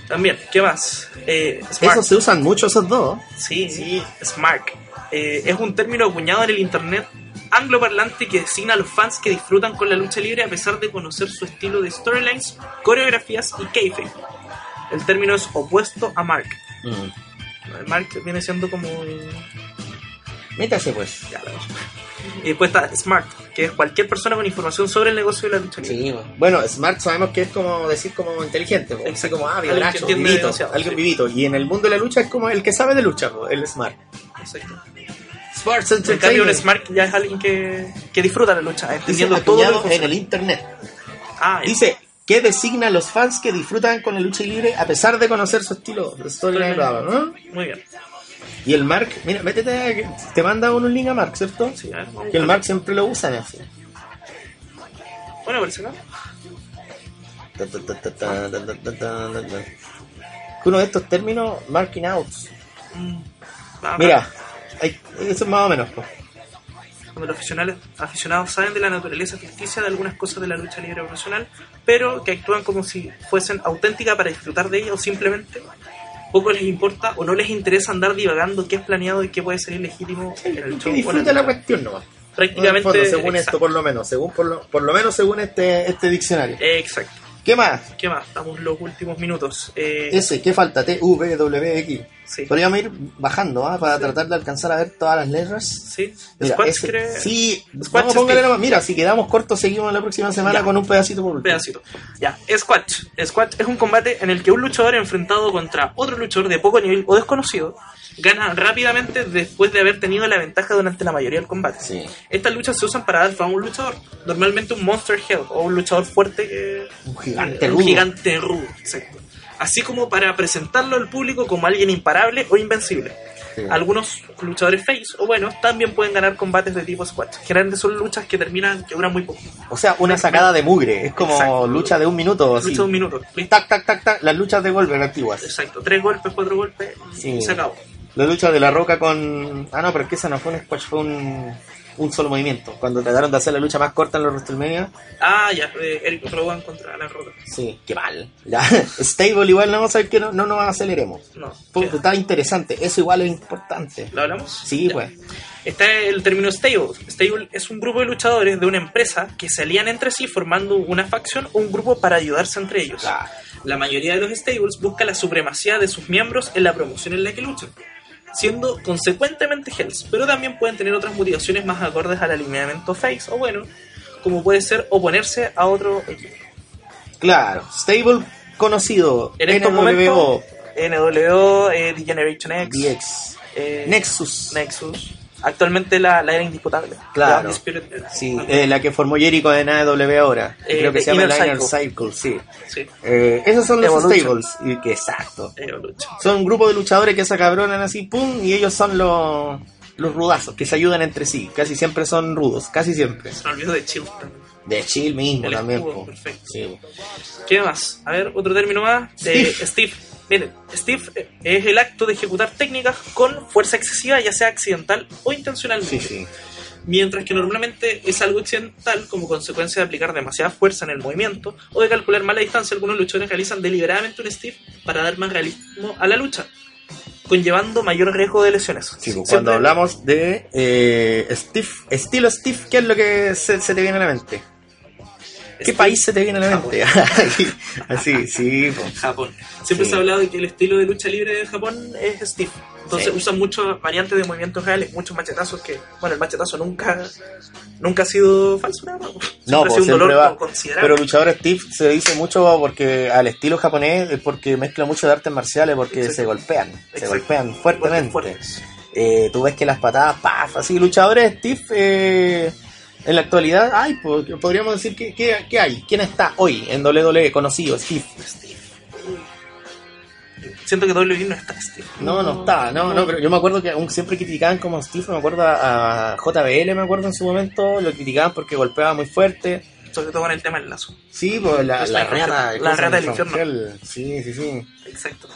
[SPEAKER 6] También, ¿qué más? Eh.
[SPEAKER 5] Esos se usan mucho esos dos.
[SPEAKER 6] Sí, sí. Smart. Eh, es un término acuñado en el internet angloparlante que designa a los fans que disfrutan con la lucha libre a pesar de conocer su estilo de storylines, coreografías y kayfabe. El término es opuesto a Mark. El Mark viene siendo como...
[SPEAKER 5] Métase pues.
[SPEAKER 6] ya, la- Y después está Smart, que es cualquier persona con información sobre el negocio de la lucha libre.
[SPEAKER 5] Sí, bueno, smart sabemos que es como decir como inteligente, po. así
[SPEAKER 6] Exacto.
[SPEAKER 5] como ah,
[SPEAKER 6] Alguien
[SPEAKER 5] vivaracho, vivito,
[SPEAKER 6] demasiado,
[SPEAKER 5] alguien
[SPEAKER 6] sí.
[SPEAKER 5] vivito. Y en el mundo de la lucha es como el que sabe de lucha, po, el smart.
[SPEAKER 6] Exacto.
[SPEAKER 5] Sports Entertainment.
[SPEAKER 6] Smart ya es alguien que, que disfruta la lucha, entendiendo Dice, todo.
[SPEAKER 5] en el internet.
[SPEAKER 6] Ah,
[SPEAKER 5] Dice, ¿qué designa a los fans que disfrutan con la lucha libre a pesar de conocer su estilo? Storyline ¿no?
[SPEAKER 6] Muy bien.
[SPEAKER 5] Y el Mark, mira, métete, te manda un link a Mark, ¿cierto?
[SPEAKER 6] Sí, ver,
[SPEAKER 5] Que el Mark siempre lo usa, me hace.
[SPEAKER 6] Bueno, parece.
[SPEAKER 5] Uno de estos términos, marking out.
[SPEAKER 6] Mm. Ah,
[SPEAKER 5] mira, hay- eso es más o menos. po.
[SPEAKER 6] Cuando los aficionados, aficionados saben de la naturaleza ficticia de algunas cosas de la lucha libre profesional, pero que actúan como si fuesen auténticas para disfrutar de ella o simplemente poco les importa o no les interesa andar divagando qué es planeado y qué puede ser ilegítimo en el show. en
[SPEAKER 5] la cuestión nomás.
[SPEAKER 6] Prácticamente.
[SPEAKER 5] En el fondo, según
[SPEAKER 6] exacto.
[SPEAKER 5] esto, por lo menos, según por lo, por lo menos según este, este diccionario.
[SPEAKER 6] Exacto.
[SPEAKER 5] ¿Qué más?
[SPEAKER 6] ¿Qué más? Estamos los últimos minutos. Eh,
[SPEAKER 5] Ese, ¿qué falta? TVWX.
[SPEAKER 6] Sí.
[SPEAKER 5] Podríamos ir bajando ¿ah? para tratar de alcanzar a ver todas las letras.
[SPEAKER 6] Sí.
[SPEAKER 5] Mira, ese-
[SPEAKER 6] cree-
[SPEAKER 5] sí, vamos, nomás. Mira, si quedamos cortos, seguimos la próxima semana
[SPEAKER 6] Ya.
[SPEAKER 5] con un pedacito por
[SPEAKER 6] Un
[SPEAKER 5] último.
[SPEAKER 6] pedacito. Ya, Squatch. Squatch es un combate en el que un luchador enfrentado contra otro luchador de poco nivel o desconocido gana rápidamente después de haber tenido la ventaja durante la mayoría del combate.
[SPEAKER 5] Sí.
[SPEAKER 6] Estas luchas se usan para dar fama a un luchador, normalmente un Monster Hell o un luchador fuerte que
[SPEAKER 5] Un gigante
[SPEAKER 6] un
[SPEAKER 5] rudo.
[SPEAKER 6] gigante rudo, exacto. Así como para presentarlo al público como alguien imparable o invencible.
[SPEAKER 5] Sí.
[SPEAKER 6] Algunos luchadores face o buenos también pueden ganar combates de tipo squash. Generalmente son luchas que terminan, que duran muy poco.
[SPEAKER 5] O sea, una sacada de mugre. Es como
[SPEAKER 6] Exacto.
[SPEAKER 5] lucha de un minuto. así.
[SPEAKER 6] Lucha de un minuto.
[SPEAKER 5] Tac, tac, tac, tac. Las luchas de Goldberg antiguas.
[SPEAKER 6] Exacto. Tres golpes, cuatro golpes
[SPEAKER 5] Sí.
[SPEAKER 6] y se acabó.
[SPEAKER 5] La lucha de la roca con. Ah, no, pero es que esa no fue un squash, fue un, un solo movimiento. Cuando trataron de hacer la lucha más corta en los WrestleMania.
[SPEAKER 6] Ah, ya, eh, Eric Rowan contra la Roca.
[SPEAKER 5] Sí, qué mal. Ya. Stable igual, no vamos a ver que no, no nos aceleremos.
[SPEAKER 6] No.
[SPEAKER 5] Porque está interesante. Eso igual es importante.
[SPEAKER 6] ¿Lo hablamos?
[SPEAKER 5] Sí,
[SPEAKER 6] Ya.
[SPEAKER 5] pues.
[SPEAKER 6] Está el término stable. Stable es un grupo de luchadores de una empresa que se alían entre sí formando una facción o un grupo para ayudarse entre ellos.
[SPEAKER 5] Claro.
[SPEAKER 6] La mayoría de los stables busca la supremacía de sus miembros en la promoción en la que luchan, siendo consecuentemente Hells, pero también pueden tener otras motivaciones más acordes al alineamiento face o bueno, como puede ser oponerse a otro equipo.
[SPEAKER 5] Claro. Stable conocido.
[SPEAKER 6] En estos
[SPEAKER 5] NWO,
[SPEAKER 6] momentos, NWO, eh, Generation X,
[SPEAKER 5] DX.
[SPEAKER 6] eh,
[SPEAKER 5] Nexus.
[SPEAKER 6] Nexus. Actualmente la, la era indisputable.
[SPEAKER 5] Claro.
[SPEAKER 6] Era.
[SPEAKER 5] Sí, eh, la que formó Jericho en AEW ahora.
[SPEAKER 6] Eh,
[SPEAKER 5] Creo que
[SPEAKER 6] de
[SPEAKER 5] se llama
[SPEAKER 6] Circle.
[SPEAKER 5] Circle, sí.
[SPEAKER 6] Sí.
[SPEAKER 5] Eh, esos son los
[SPEAKER 6] Evolution.
[SPEAKER 5] stables. Y que exacto.
[SPEAKER 6] Evolution.
[SPEAKER 5] Son un grupo de luchadores que se acabronan así, pum, y ellos son los, los rudazos, que se ayudan entre sí. Casi siempre son rudos, casi siempre.
[SPEAKER 6] Se me olvidó de Chill también.
[SPEAKER 5] De chill mismo
[SPEAKER 6] El
[SPEAKER 5] también.
[SPEAKER 6] escudo, perfecto.
[SPEAKER 5] Sí.
[SPEAKER 6] ¿Qué más? A ver, otro término más. De
[SPEAKER 5] Steve.
[SPEAKER 6] Steve. Miren, Steve eh, es el acto de ejecutar técnicas con fuerza excesiva, ya sea accidental o intencionalmente.
[SPEAKER 5] Sí, sí.
[SPEAKER 6] Mientras que normalmente es algo accidental como consecuencia de aplicar demasiada fuerza en el movimiento o de calcular mal la distancia, algunos luchadores realizan deliberadamente un Steve para dar más realismo a la lucha, conllevando mayor riesgo de lesiones.
[SPEAKER 5] Sí, pues,
[SPEAKER 6] Siempre-
[SPEAKER 5] cuando hablamos de eh, Steve, estilo Steve, ¿qué es lo que se, se te viene a la mente? ¿Qué
[SPEAKER 6] Steve-
[SPEAKER 5] país se te viene a la mente? Así, sí, po.
[SPEAKER 6] Japón. Siempre
[SPEAKER 5] Sí.
[SPEAKER 6] se ha hablado de que el estilo de lucha libre de Japón es Steve. Entonces
[SPEAKER 5] Sí.
[SPEAKER 6] usan muchas variantes de movimientos reales, muchos machetazos que, bueno, el machetazo nunca, nunca ha sido falso, nada más.
[SPEAKER 5] No,
[SPEAKER 6] ha
[SPEAKER 5] pues
[SPEAKER 6] sido un
[SPEAKER 5] siempre
[SPEAKER 6] dolor
[SPEAKER 5] va.
[SPEAKER 6] considerable.
[SPEAKER 5] Pero luchador Steve se dice mucho porque al estilo japonés es porque mezcla mucho de artes marciales porque
[SPEAKER 6] Exacto.
[SPEAKER 5] se golpean, se golpean fuertemente. Eh, tú ves que las patadas, paf, así, luchadores Steve eh, en la actualidad, ay, pues, podríamos decir que, que- que hay, quién está hoy en WWE conocido, Steve.
[SPEAKER 6] Steve. Siento que WWE no está Steve.
[SPEAKER 5] No, no está, no, no, pero yo me acuerdo que aún siempre criticaban como Steve, me acuerdo a, a JBL, me acuerdo en su momento, lo criticaban porque golpeaba muy fuerte.
[SPEAKER 6] Sobre todo con el tema del lazo.
[SPEAKER 5] Sí, pues la, la,
[SPEAKER 6] la
[SPEAKER 5] rata,
[SPEAKER 6] rata-
[SPEAKER 5] ¿cómo
[SPEAKER 6] la
[SPEAKER 5] llama?
[SPEAKER 6] del infierno.
[SPEAKER 5] Sí, sí, sí.
[SPEAKER 6] Exacto.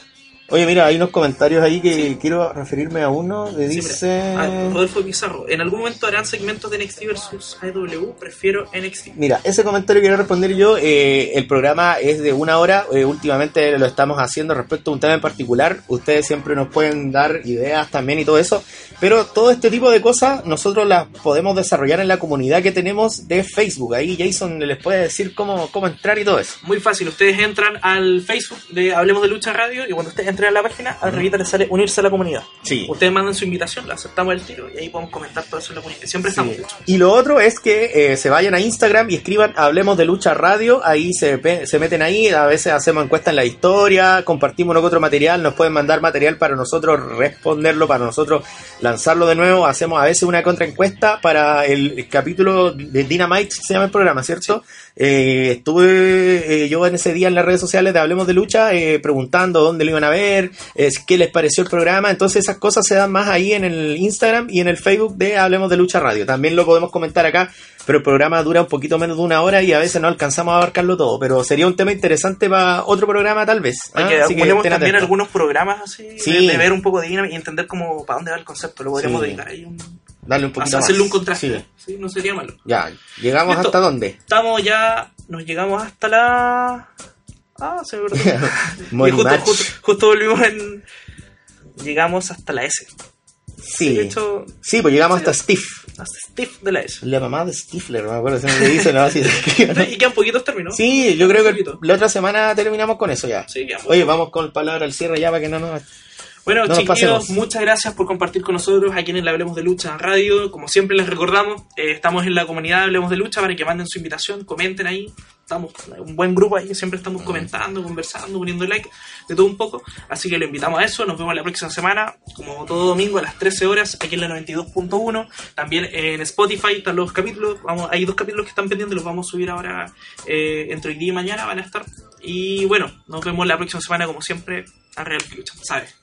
[SPEAKER 5] Oye, mira, hay unos comentarios ahí que quiero referirme a uno. Le
[SPEAKER 6] Sí,
[SPEAKER 5] dice.
[SPEAKER 6] Ah, Rodolfo Pizarro. ¿En algún momento harán segmentos de NXT versus AEW? Prefiero NXT.
[SPEAKER 5] Mira, ese comentario quiero responder yo. eh, el programa es de una hora. eh, últimamente lo estamos haciendo respecto a un tema en particular. Ustedes siempre nos pueden dar ideas también y todo eso. Pero todo este tipo de cosas nosotros las podemos desarrollar en la comunidad que tenemos de Facebook. Ahí Jason les puede decir cómo, cómo entrar y todo eso.
[SPEAKER 6] Muy fácil, ustedes entran al Facebook de Hablemos de Lucha Radio y cuando ustedes entren a la página, arribita les sale unirse a la comunidad.
[SPEAKER 5] Sí.
[SPEAKER 6] Ustedes mandan su invitación, la aceptamos el tiro y ahí podemos comentar todo eso en la comunidad. Siempre estamos,
[SPEAKER 5] Sí. Y lo otro es que eh, se vayan a Instagram y escriban Hablemos de Lucha Radio. Ahí se, se meten ahí. A veces hacemos encuestas en la historia, compartimos uno que otro material. Nos pueden mandar material para nosotros responderlo, para nosotros lanzarlo de nuevo. Hacemos a veces una contraencuesta para el capítulo de Dynamite, se llama el programa, ¿cierto? Eh, estuve eh, yo en ese día en las redes sociales de Hablemos de Lucha eh, preguntando dónde lo iban a ver, eh, qué les pareció el programa. Entonces esas cosas se dan más ahí en el Instagram y en el Facebook de Hablemos de Lucha Radio. También lo podemos comentar acá, pero el programa dura un poquito menos de una hora y a veces no alcanzamos a abarcarlo todo. Pero sería un tema interesante para otro programa tal vez. ¿ah? Así que
[SPEAKER 6] también algunos programas así,
[SPEAKER 5] Sí.
[SPEAKER 6] de, de ver un poco de y entender cómo, para dónde va el concepto. Lo podríamos
[SPEAKER 5] Sí.
[SPEAKER 6] dedicar ahí un,
[SPEAKER 5] Darle un poquito
[SPEAKER 6] hacerle
[SPEAKER 5] más.
[SPEAKER 6] un contraste.
[SPEAKER 5] Sí.
[SPEAKER 6] Sí, no sería malo.
[SPEAKER 5] Ya, llegamos
[SPEAKER 6] Listo.
[SPEAKER 5] hasta dónde?
[SPEAKER 6] Estamos ya, nos llegamos hasta la... Ah, se me justo, justo, justo volvimos en... Llegamos hasta la S.
[SPEAKER 5] Sí.
[SPEAKER 6] De hecho,
[SPEAKER 5] Sí, pues llegamos hasta Steve.
[SPEAKER 6] hasta Steve de la S.
[SPEAKER 5] La mamá de Stifler, no me acuerdo si me dice, no, así ¿no?
[SPEAKER 6] Y quedan poquitos términos.
[SPEAKER 5] Sí, yo creo que la otra semana terminamos con eso ya.
[SPEAKER 6] Sí,
[SPEAKER 5] Oye, vamos con palabra al cierre ya para que no nos...
[SPEAKER 6] Bueno,
[SPEAKER 5] No
[SPEAKER 6] chiquillos, muchas gracias por compartir con nosotros a quienes le Hablemos de Lucha Radio. Como siempre les recordamos, eh, estamos en la comunidad Hablemos de Lucha para que manden su invitación, comenten ahí. Estamos un buen grupo ahí, siempre estamos comentando, conversando, poniendo like, de todo un poco. Así que lo invitamos a eso. Nos vemos la próxima semana, como todo domingo a las 13 horas, aquí en la 92.1. También en Spotify están los capítulos. Vamos, hay dos capítulos que están pendientes, los vamos a subir ahora eh, entre hoy día y mañana, van a estar. Y bueno, nos vemos la próxima semana, como siempre, a Real Lucha, ¿sabes?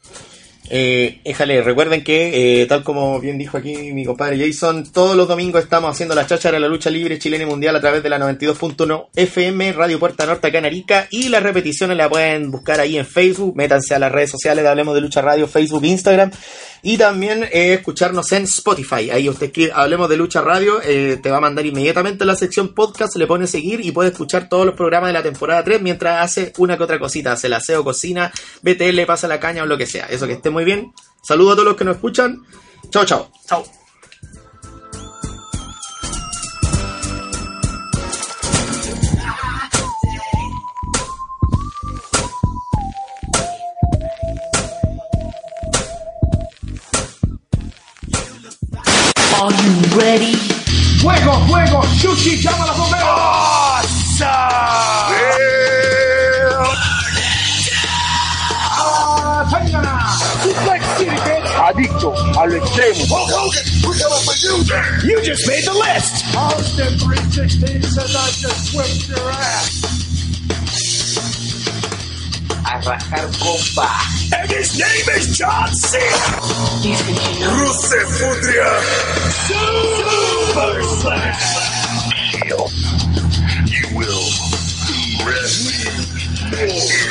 [SPEAKER 5] Eh, éjale, recuerden que, eh, tal como bien dijo aquí mi compadre Jason, todos los domingos estamos haciendo la cháchara de la lucha libre chilena y mundial a través de la 92.1 FM, Radio Puerta Norte acá en Arica, y las repeticiones la pueden buscar ahí en Facebook, métanse a las redes sociales de Hablemos de Lucha Radio, Facebook, Instagram, y también eh, escucharnos en Spotify. Ahí usted escribe Hablemos de Lucha Radio, eh, te va a mandar inmediatamente a la sección podcast, le pone seguir y puede escuchar todos los programas de la temporada 3 mientras hace una que otra cosita, hace el aseo, cocina, BTL, pasa la caña o lo que sea. Eso que esté muy bien. Saludos a todos los que nos escuchan. Chao, chao.
[SPEAKER 6] Chao.
[SPEAKER 4] Al for You
[SPEAKER 3] You just made the list. Austin 316 says I just whipped your ass.
[SPEAKER 2] A rajar compa.
[SPEAKER 3] And his name is John Cena.
[SPEAKER 2] Dicen que no.
[SPEAKER 3] Rusev Putria. Super Slam.
[SPEAKER 7] You will rest in peace.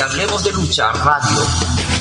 [SPEAKER 2] Hablemos de lucha radio.